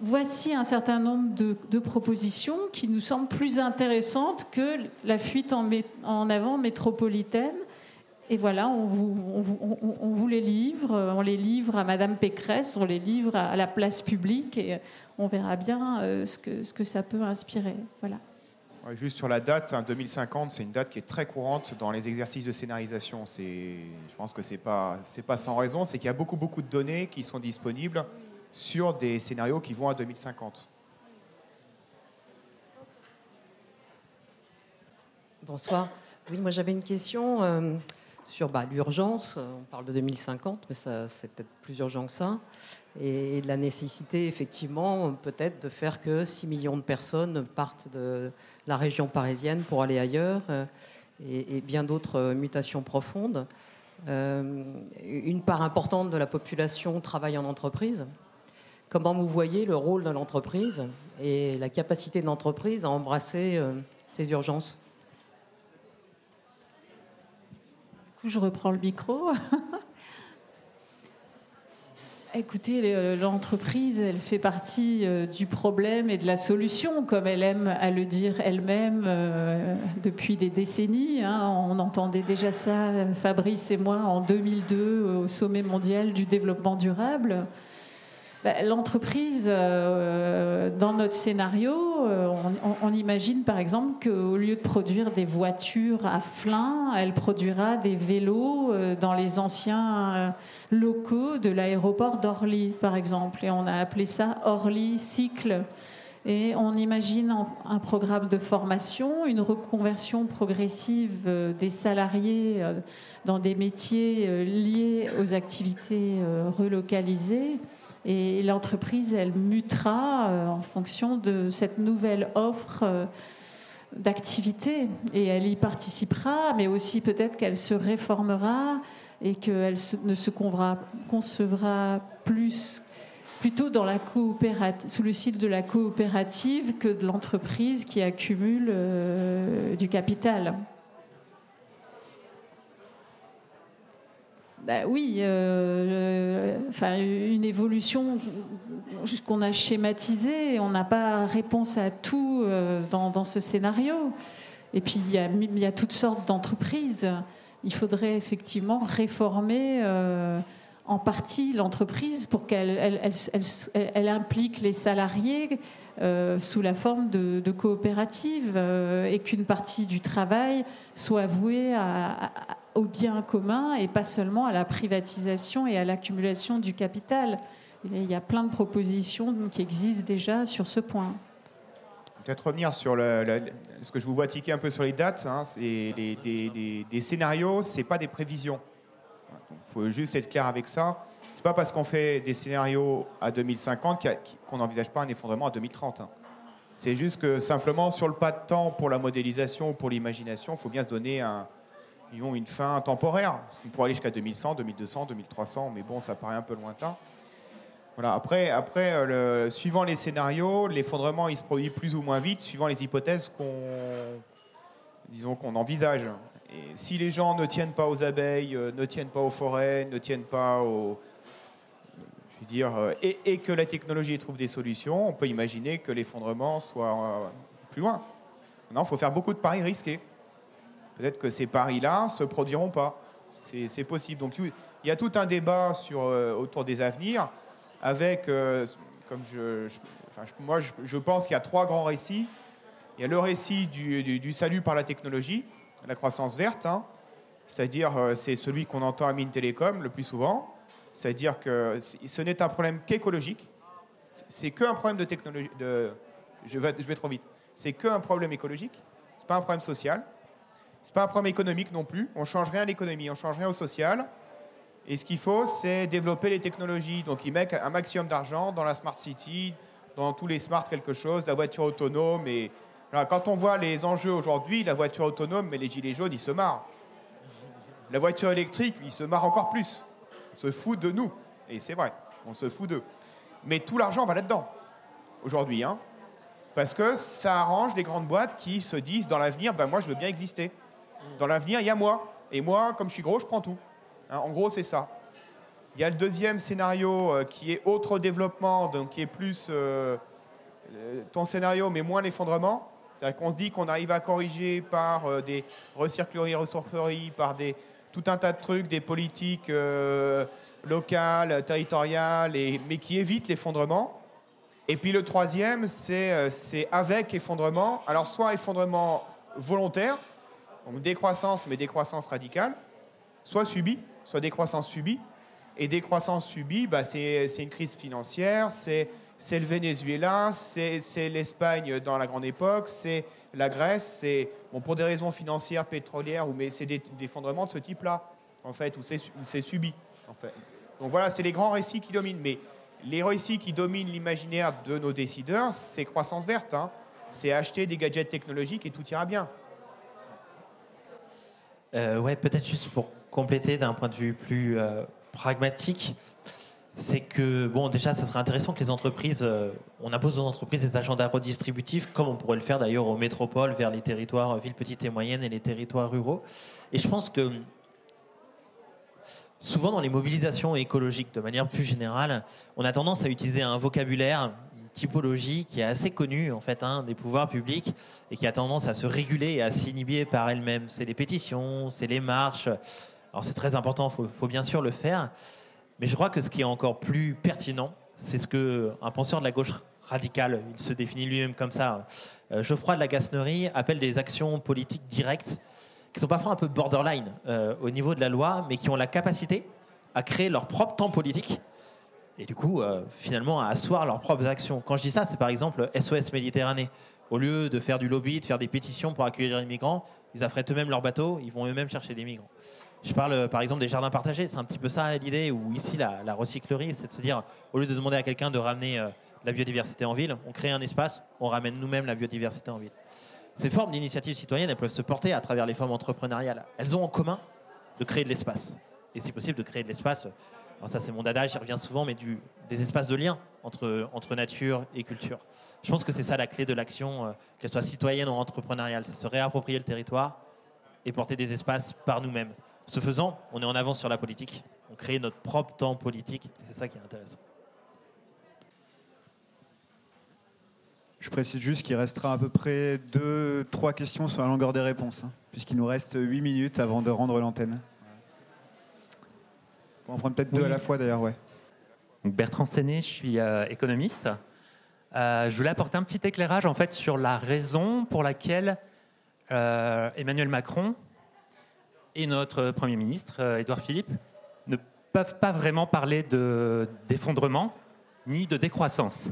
voici un certain nombre de, propositions qui nous semblent plus intéressantes que la fuite en, en avant métropolitaine. Et voilà, on vous, on, vous, les livre, on les livre à Madame Pécresse, on les livre à la place publique, et on verra bien euh, ce, que, ce que ça peut inspirer. Voilà. Juste sur la date, 2050, hein, c'est une date qui est très courante dans les exercices de scénarisation. Je pense que ce n'est pas, pas sans raison, c'est qu'il y a beaucoup, beaucoup de données qui sont disponibles sur des scénarios qui vont à 2050. Bonsoir. Oui, moi j'avais une question euh, sur bah, l'urgence. On parle de 2050, mais c'est peut-être plus urgent que ça et, de la nécessité, effectivement, peut-être de faire que 6 millions de personnes partent de la région parisienne pour aller ailleurs euh, et, bien d'autres mutations profondes. Euh, une part importante de la population travaille en entreprise. Comment vous voyez le rôle de l'entreprise et la capacité de l'entreprise à embrasser euh, ces urgences Du je reprends le micro. Écoutez, l'entreprise, elle fait partie euh, du problème et de la solution, comme elle aime à le dire elle-même euh, depuis des décennies. Hein. On entendait déjà ça, Fabrice et moi, en 2002, au sommet mondial du développement durable. Bah, l'entreprise, euh, dans notre scénario, euh, on, imagine par exemple qu'au lieu de produire des voitures à flin, elle produira des vélos euh, dans les anciens locaux de l'aéroport d'Orly, par exemple. Et on a appelé ça Orly Cycle. Et on imagine un programme de formation, une reconversion progressive des salariés dans des métiers liés aux activités relocalisées et l'entreprise, elle mutera euh, en fonction de cette nouvelle offre euh, d'activité et elle y participera, mais aussi peut-être qu'elle se réformera et qu'elle ne se concevra plus plutôt dans la sous le style de la coopérative que de l'entreprise qui accumule euh, du capital. Bah oui, euh, enfin, une évolution qu'on a schématisée. On n'a pas réponse à tout euh, dans, ce scénario. Et puis, il y a, toutes sortes d'entreprises. Il faudrait effectivement réformer euh, en partie l'entreprise pour qu'elle elle, elle, implique les salariés sous la forme de coopératives et qu'une partie du travail soit vouée à au bien commun et pas seulement à la privatisation et à l'accumulation du capital. il y a plein de propositions qui existent déjà sur ce point. Peut-être revenir sur ce que je vous vois tiquer un peu sur les dates. Hein, les, des, scénarios, ce n'est pas des prévisions. Il faut juste être clair avec ça. Ce n'est pas parce qu'on fait des scénarios à 2050 qu'on n'envisage pas un effondrement à 2030. Hein. C'est juste que simplement, sur le pas de temps pour la modélisation ou pour l'imagination, il faut bien se donner un, ils ont une fin temporaire, ce qui pourrait aller jusqu'à 2100, 2200, 2300, mais bon, ça paraît un peu lointain. Voilà. Après, après euh, suivant les scénarios, l'effondrement il se produit plus ou moins vite, suivant les hypothèses qu'on, disons qu'on envisage. Et si les gens ne tiennent pas aux abeilles, euh, ne tiennent pas aux forêts, ne tiennent pas aux. Je veux dire, euh, et, et que la technologie trouve des solutions, on peut imaginer que l'effondrement soit euh, plus loin. Non, il faut faire beaucoup de paris risqués. Peut-être que ces paris-là ne se produiront pas. C'est possible. Donc il y a tout un débat sur, euh, autour des avenirs avec, euh, comme je, enfin, moi je, pense qu'il y a trois grands récits. Il y a le récit du, du- salut par la technologie, la croissance verte, hein. c'est-à-dire euh, c'est celui qu'on entend à Mines Télécom le plus souvent, c'est-à-dire que ce n'est un problème qu'écologique, c'est qu'un problème de technologie, de, je, vais, je vais trop vite, c'est qu'un problème écologique, c'est pas un problème social, c'est pas un problème économique non plus, on change rien à l'économie, on change rien au social, et ce qu'il faut, c'est développer les technologies. Donc, ils mettent un maximum d'argent dans la smart city, dans tous les smart quelque chose, la voiture autonome. Et quand on voit les enjeux aujourd'hui, la voiture autonome, mais les gilets jaunes, ils se marrent. La voiture électrique, ils se marrent encore plus. On se fout de nous. Et c'est vrai, on se fout d'eux. Mais tout l'argent va là-dedans, aujourd'hui. Hein, parce que ça arrange les grandes boîtes qui se disent dans l'avenir, ben moi, je veux bien exister. Dans l'avenir, il y a moi. Et moi, comme je suis gros, je prends tout. Hein, en gros, c'est ça. Il y a le deuxième scénario euh, qui est autre développement, donc qui est plus euh, ton scénario, mais moins l'effondrement. C'est-à-dire qu'on se dit qu'on arrive à corriger par euh, des recycleries, ressourceries, par des, tout un tas de trucs, des politiques euh, locales, territoriales, et, mais qui évitent l'effondrement. Et puis le troisième, c'est avec effondrement. Alors soit effondrement volontaire, donc décroissance, mais décroissance radicale, soit subie, soit décroissance subie. Et décroissance subie, bah, c'est une crise financière, c'est le Venezuela, c'est l'Espagne dans la grande époque, c'est la Grèce, c'est bon, pour des raisons financières, pétrolières, ou mais c'est des, des effondrements de ce type-là, en fait, où c'est où c'est subi. En fait. Donc voilà, c'est les grands récits qui dominent. Mais les récits qui dominent l'imaginaire de nos décideurs, c'est croissance verte. hein. C'est acheter des gadgets technologiques et tout ira bien. Euh, ouais, peut-être juste pour compléter d'un point de vue plus euh, pragmatique, c'est que, bon, déjà, ça serait intéressant que les entreprises, euh, on impose aux entreprises des agendas redistributifs, comme on pourrait le faire d'ailleurs aux métropoles, vers les territoires villes petites et moyennes et les territoires ruraux. Et je pense que souvent dans les mobilisations écologiques, de manière plus générale, on a tendance à utiliser un vocabulaire, typologie qui est assez connue en fait hein, des pouvoirs publics et qui a tendance à se réguler et à s'inhiber par elle-même. C'est les pétitions, c'est les marches. Alors c'est très important, il faut, bien sûr le faire. Mais je crois que ce qui est encore plus pertinent, c'est ce que un penseur de la gauche radicale, il se définit lui-même comme ça, euh, Geoffroy de la Gasnerie, appelle des actions politiques directes qui sont parfois un peu borderline euh, au niveau de la loi, mais qui ont la capacité à créer leur propre temps politique et du coup, euh, finalement, à asseoir leurs propres actions. Quand je dis ça, c'est par exemple SOS Méditerranée. Au lieu de faire du lobby, de faire des pétitions pour accueillir les migrants, ils affrètent eux-mêmes leurs bateaux, ils vont eux-mêmes chercher des migrants. Je parle euh, par exemple des jardins partagés, c'est un petit peu ça l'idée, où ici la, la recyclerie, c'est de se dire, au lieu de demander à quelqu'un de ramener euh, la biodiversité en ville, on crée un espace, on ramène nous-mêmes la biodiversité en ville. Ces formes d'initiatives citoyennes, elles peuvent se porter à travers les formes entrepreneuriales. Elles ont en commun de créer de l'espace. Et si possible, de créer de l'espace, ça c'est mon dada, j'y reviens souvent, mais des espaces de lien entre, entre nature et culture. Je pense que c'est ça la clé de l'action, euh, qu'elle soit citoyenne ou entrepreneuriale, c'est se réapproprier le territoire et porter des espaces par nous-mêmes. Ce faisant, on est en avance sur la politique, on crée notre propre temps politique, c'est ça qui est intéressant. Je précise juste qu'il restera à peu près deux, trois questions sur la longueur des réponses, hein, puisqu'il nous reste 8 minutes avant de rendre l'antenne. On va en prendre peut-être deux à la fois d'ailleurs, ouais. Donc Bertrand Séné, je suis euh, économiste. Euh, je voulais apporter un petit éclairage en fait sur la raison pour laquelle euh, Emmanuel Macron et notre Premier ministre, Édouard Philippe, ne peuvent pas vraiment parler de- d'effondrement ni de décroissance.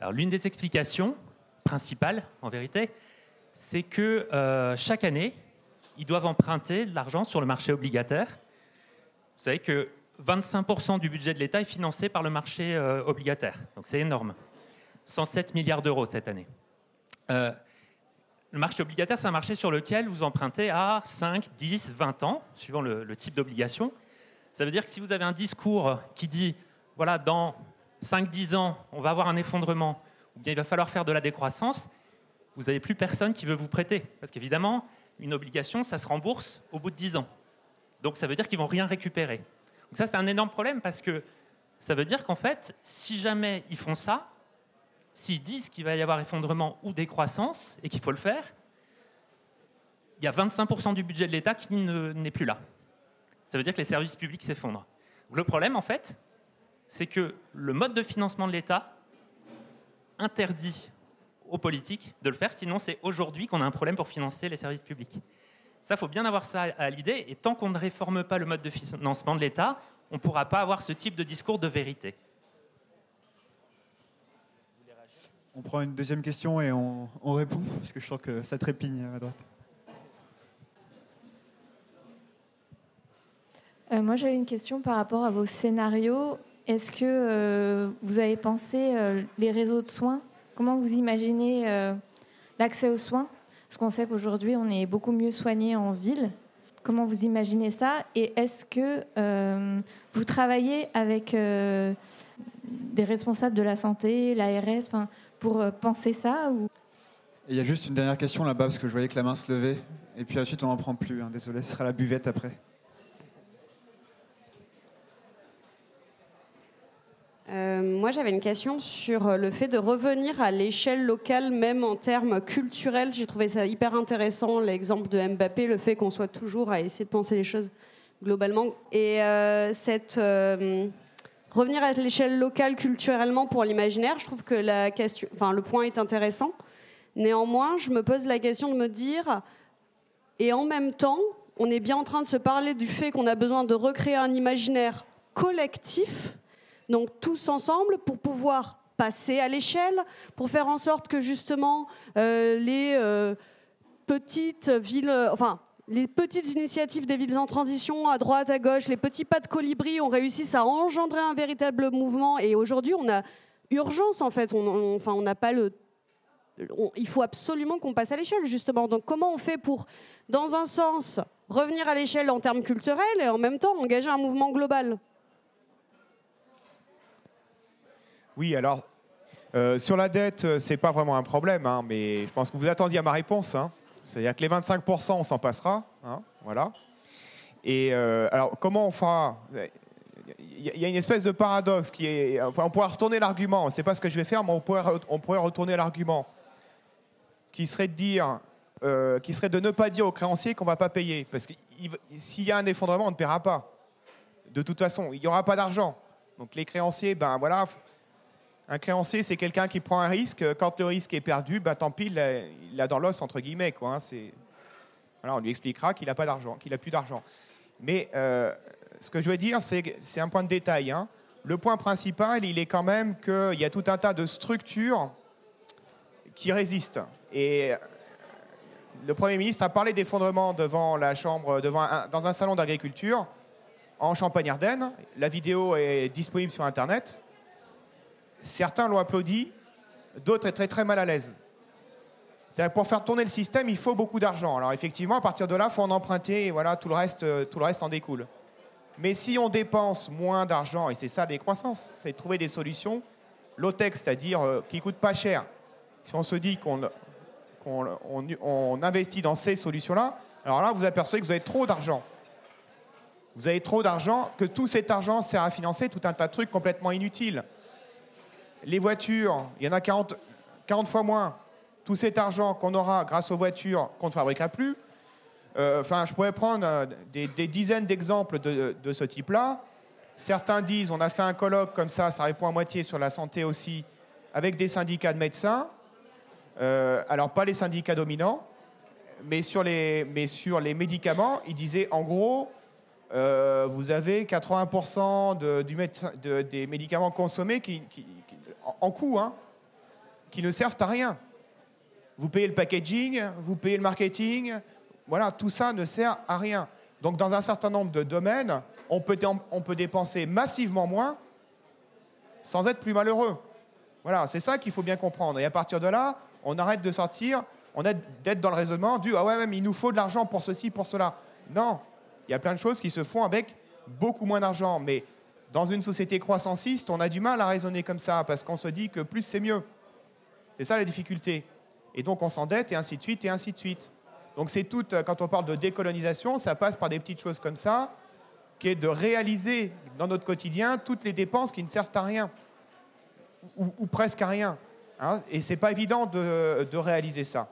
Alors l'une des explications principales, en vérité, c'est que chaque année, ils doivent emprunter de l'argent sur le marché obligataire. Vous savez que 25% du budget de l'État est financé par le marché euh, obligataire. Donc c'est énorme. 107 milliards d'euros cette année. Euh, le marché obligataire, c'est un marché sur lequel vous empruntez à 5, 10, 20 ans, suivant le, le type d'obligation. Ça veut dire que si vous avez un discours qui dit, voilà, dans 5-10 ans, on va avoir un effondrement, ou bien il va falloir faire de la décroissance, vous n'avez plus personne qui veut vous prêter. Parce qu'évidemment, une obligation, ça se rembourse au bout de 10 ans. Donc ça veut dire qu'ils vont rien récupérer. Donc ça, c'est un énorme problème parce que ça veut dire qu'en fait, si jamais ils font ça, s'ils disent qu'il va y avoir effondrement ou décroissance et qu'il faut le faire, il y a 25% du budget de l'État qui n'est plus là. Ça veut dire que les services publics s'effondrent. Le problème, en fait, c'est que le mode de financement de l'État interdit aux politiques de le faire, sinon c'est aujourd'hui qu'on a un problème pour financer les services publics. Ça, faut bien avoir ça à l'idée, et tant qu'on ne réforme pas le mode de financement de l'État, on ne pourra pas avoir ce type de discours de vérité. On prend une deuxième question et on, répond, parce que je sens que ça trépigne à droite. Euh, moi, j'avais une question par rapport à vos scénarios. Est-ce que euh, vous avez pensé euh, les réseaux de soins? Comment vous imaginez l'accès aux soins? Parce qu'on sait qu'aujourd'hui, on est beaucoup mieux soigné en ville. Comment vous imaginez ça Et est-ce que vous travaillez avec des responsables de la santé, l'ARS, pour penser ça ou... Il y a juste une dernière question là-bas, parce que je voyais que la main se levait. Et puis ensuite, on n'en prend plus. Hein. Désolé, ce sera la buvette après. Euh, moi, j'avais une question sur le fait de revenir à l'échelle locale, même en termes culturels. J'ai trouvé ça hyper intéressant, l'exemple de Mbappé, le fait qu'on soit toujours à essayer de penser les choses globalement. Et euh, cette, euh, revenir à l'échelle locale culturellement pour l'imaginaire, je trouve que le point est intéressant. Néanmoins, je me pose la question de me dire, et en même temps, on est bien en train de se parler du fait qu'on a besoin de recréer un imaginaire collectif donc tous ensemble pour pouvoir passer à l'échelle, pour faire en sorte que justement euh, les euh, petites villes, enfin les petites initiatives des villes en transition, à droite, à gauche, les petits pas de colibri ont réussi à engendrer un véritable mouvement. Et aujourd'hui, on a urgence en fait. On n'a pas le. il faut absolument qu'on passe à l'échelle justement. Donc, comment on fait pour, dans un sens, revenir à l'échelle en termes culturels et en même temps engager un mouvement global? Oui, alors, euh, sur la dette, euh, c'est pas vraiment un problème, hein, mais je pense que vous attendiez à ma réponse. Hein. C'est-à-dire que les 25%, on s'en passera. Hein, voilà. Et euh, alors, comment on fera? Il y a une espèce de paradoxe qui est. Enfin, on pourrait retourner l'argument. C'est pas ce que je vais faire, mais on pourrait, retourner l'argument. Qui serait de dire. qui serait de ne pas dire aux créanciers qu'on va pas payer. Parce que s'il y a un effondrement, on ne paiera pas. De toute façon, il n'y aura pas d'argent. Donc les créanciers, ben voilà, un créancier, c'est quelqu'un qui prend un risque. Quand le risque est perdu, bah, tant pis, il l'a dans l'os, entre guillemets. Quoi, hein. On lui expliquera qu'il n'a pas d'argent, qu'il n'a plus d'argent. Mais euh, ce que je veux dire, c'est, un point de détail. Hein. Le point principal, il est quand même qu'il y a tout un tas de structures qui résistent. Et le Premier ministre a parlé d'effondrement devant la Chambre, devant dans un salon d'agriculture en Champagne-Ardenne. La vidéo est disponible sur Internet. Certains l'ont applaudi, d'autres étaient très très mal à l'aise. pour faire tourner le système, il faut beaucoup d'argent. Alors effectivement, à partir de là, il faut en emprunter et voilà, tout le reste, euh, tout le reste en découle. Mais si on dépense moins d'argent, et c'est ça les croissances, c'est trouver des solutions low-tech, c'est-à-dire euh, qui ne coûtent pas cher. Si on se dit qu'on on, investit dans ces solutions-là, alors là, vous apercevez que vous avez trop d'argent. Vous avez trop d'argent, que tout cet argent sert à financer tout un tas de trucs complètement inutiles. Les voitures, il y en a 40, 40 fois moins. Tout cet argent qu'on aura grâce aux voitures qu'on ne fabriquera plus. Euh, enfin, je pourrais prendre euh, des, dizaines d'exemples de, ce type-là. Certains disent, on a fait un colloque comme ça, ça répond à moitié sur la santé aussi, avec des syndicats de médecins. Euh, alors, pas les syndicats dominants, mais sur les, médicaments, ils disaient, en gros, vous avez 80% de, des médicaments consommés qui, en coût, hein, qui ne servent à rien. Vous payez le packaging, vous payez le marketing, voilà, tout ça ne sert à rien. Donc dans un certain nombre de domaines, on peut, on peut dépenser massivement moins sans être plus malheureux. Voilà, c'est ça qu'il faut bien comprendre. Et à partir de là, on arrête de sortir, on arrête d'être dans le raisonnement du ah ouais, même il nous faut de l'argent pour ceci, pour cela. Non, il y a plein de choses qui se font avec beaucoup moins d'argent. Mais dans une société croissanciste, on a du mal à raisonner comme ça, parce qu'on se dit que plus c'est mieux. C'est ça la difficulté. Et donc on s'endette, et ainsi de suite, et ainsi de suite. Donc c'est tout, euh, quand on parle de décolonisation, ça passe par des petites choses comme ça, qui est de réaliser dans notre quotidien toutes les dépenses qui ne servent à rien, ou, presque à rien. Hein. et c'est pas évident de, réaliser ça.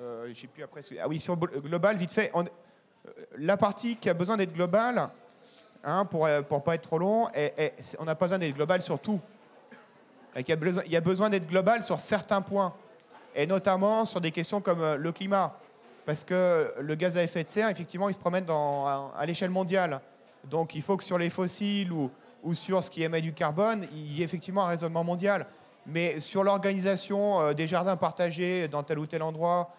Euh, j'ai plus après. Ah oui, sur global, vite fait. Euh, la partie qui a besoin d'être globale, hein, pour ne pas être trop long, on n'a pas besoin d'être global sur tout. Il y a besoin, d'être global sur certains points, et notamment sur des questions comme euh, le climat. Parce que le gaz à effet de serre, effectivement, il se promène à, l'échelle mondiale. Donc il faut que sur les fossiles ou, ou, sur ce qui émet du carbone, il y ait effectivement un raisonnement mondial. Mais sur l'organisation euh, des jardins partagés dans tel ou tel endroit,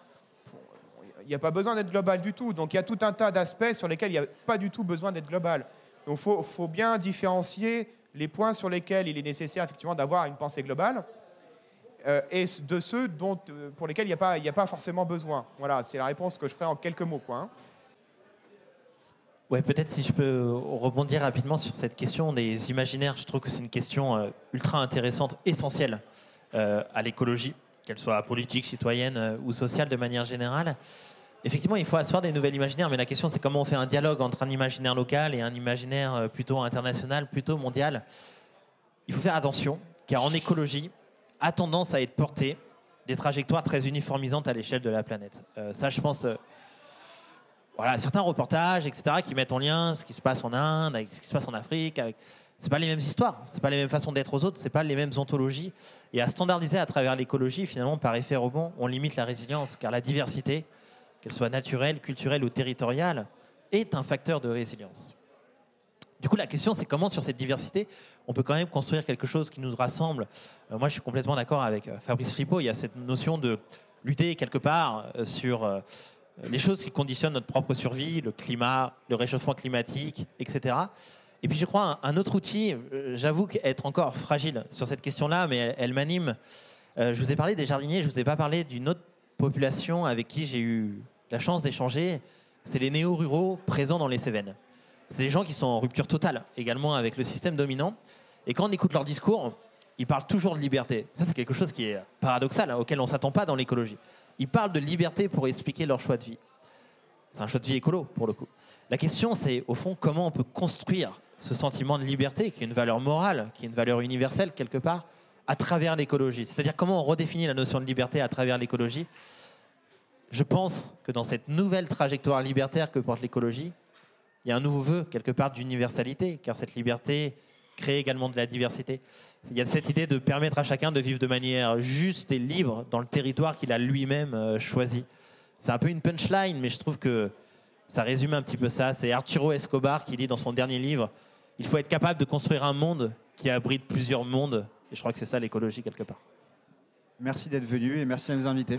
il n'y a pas besoin d'être global du tout. Donc il y a tout un tas d'aspects sur lesquels il n'y a pas du tout besoin d'être global. Donc il faut, bien différencier les points sur lesquels il est nécessaire effectivement d'avoir une pensée globale euh, et de ceux dont, euh, pour lesquels il n'y a, pas, forcément besoin. Voilà, c'est la réponse que je ferai en quelques mots. Quoi, hein. Ouais, peut-être si je peux rebondir rapidement sur cette question des imaginaires, je trouve que c'est une question euh, ultra intéressante, essentielle à l'écologie, qu'elle soit politique, citoyenne ou sociale de manière générale effectivement, il faut asseoir des nouvelles imaginaires, mais la question, c'est comment on fait un dialogue entre un imaginaire local et un imaginaire euh, plutôt international, plutôt mondial. Il faut faire attention, car en écologie, a tendance à être porté des trajectoires très uniformisantes à l'échelle de la planète. Euh, ça, je pense, euh, voilà, certains reportages, etc., qui mettent en lien ce qui se passe en Inde avec ce qui se passe en Afrique. Avec... C'est pas les mêmes histoires, c'est pas les mêmes façons d'être aux autres, c'est pas les mêmes ontologies. Et à standardiser à travers l'écologie, finalement, par effet rebond, on limite la résilience, car la diversité, qu'elle soit naturelle, culturelle ou territoriale, est un facteur de résilience. Du coup, la question, c'est comment, sur cette diversité, on peut quand même construire quelque chose qui nous rassemble. Euh, moi, je suis complètement d'accord avec euh, Fabrice Flippo. Il y a cette notion de lutter quelque part euh, sur les choses qui conditionnent notre propre survie, le climat, le réchauffement climatique, etc. Et puis, je crois, un, autre outil, j'avoue être encore fragile sur cette question-là, mais elle, elle m'anime. je vous ai parlé des jardiniers, je ne vous ai pas parlé d'une autre population avec qui j'ai eu la chance d'échanger, c'est les néo-ruraux présents dans les Cévennes. C'est des gens qui sont en rupture totale également avec le système dominant. Et quand on écoute leur discours, ils parlent toujours de liberté. Ça, c'est quelque chose qui est paradoxal, hein, auquel on ne s'attend pas dans l'écologie. Ils parlent de liberté pour expliquer leur choix de vie. C'est un choix de vie écolo, pour le coup. La question, c'est au fond comment on peut construire ce sentiment de liberté, qui est une valeur morale, qui est une valeur universelle quelque part, à travers l'écologie. C'est-à-dire comment on redéfinit la notion de liberté à travers l'écologie je pense que dans cette nouvelle trajectoire libertaire que porte l'écologie, il y a un nouveau vœu, quelque part, d'universalité, car cette liberté crée également de la diversité. Il y a cette idée de permettre à chacun de vivre de manière juste et libre dans le territoire qu'il a lui-même euh, choisi. C'est un peu une punchline, mais je trouve que ça résume un petit peu ça. C'est Arturo Escobar qui dit dans son dernier livre, il faut être capable de construire un monde qui abrite plusieurs mondes. Et je crois que c'est ça l'écologie quelque part. Merci d'être venu et merci à nous inviter.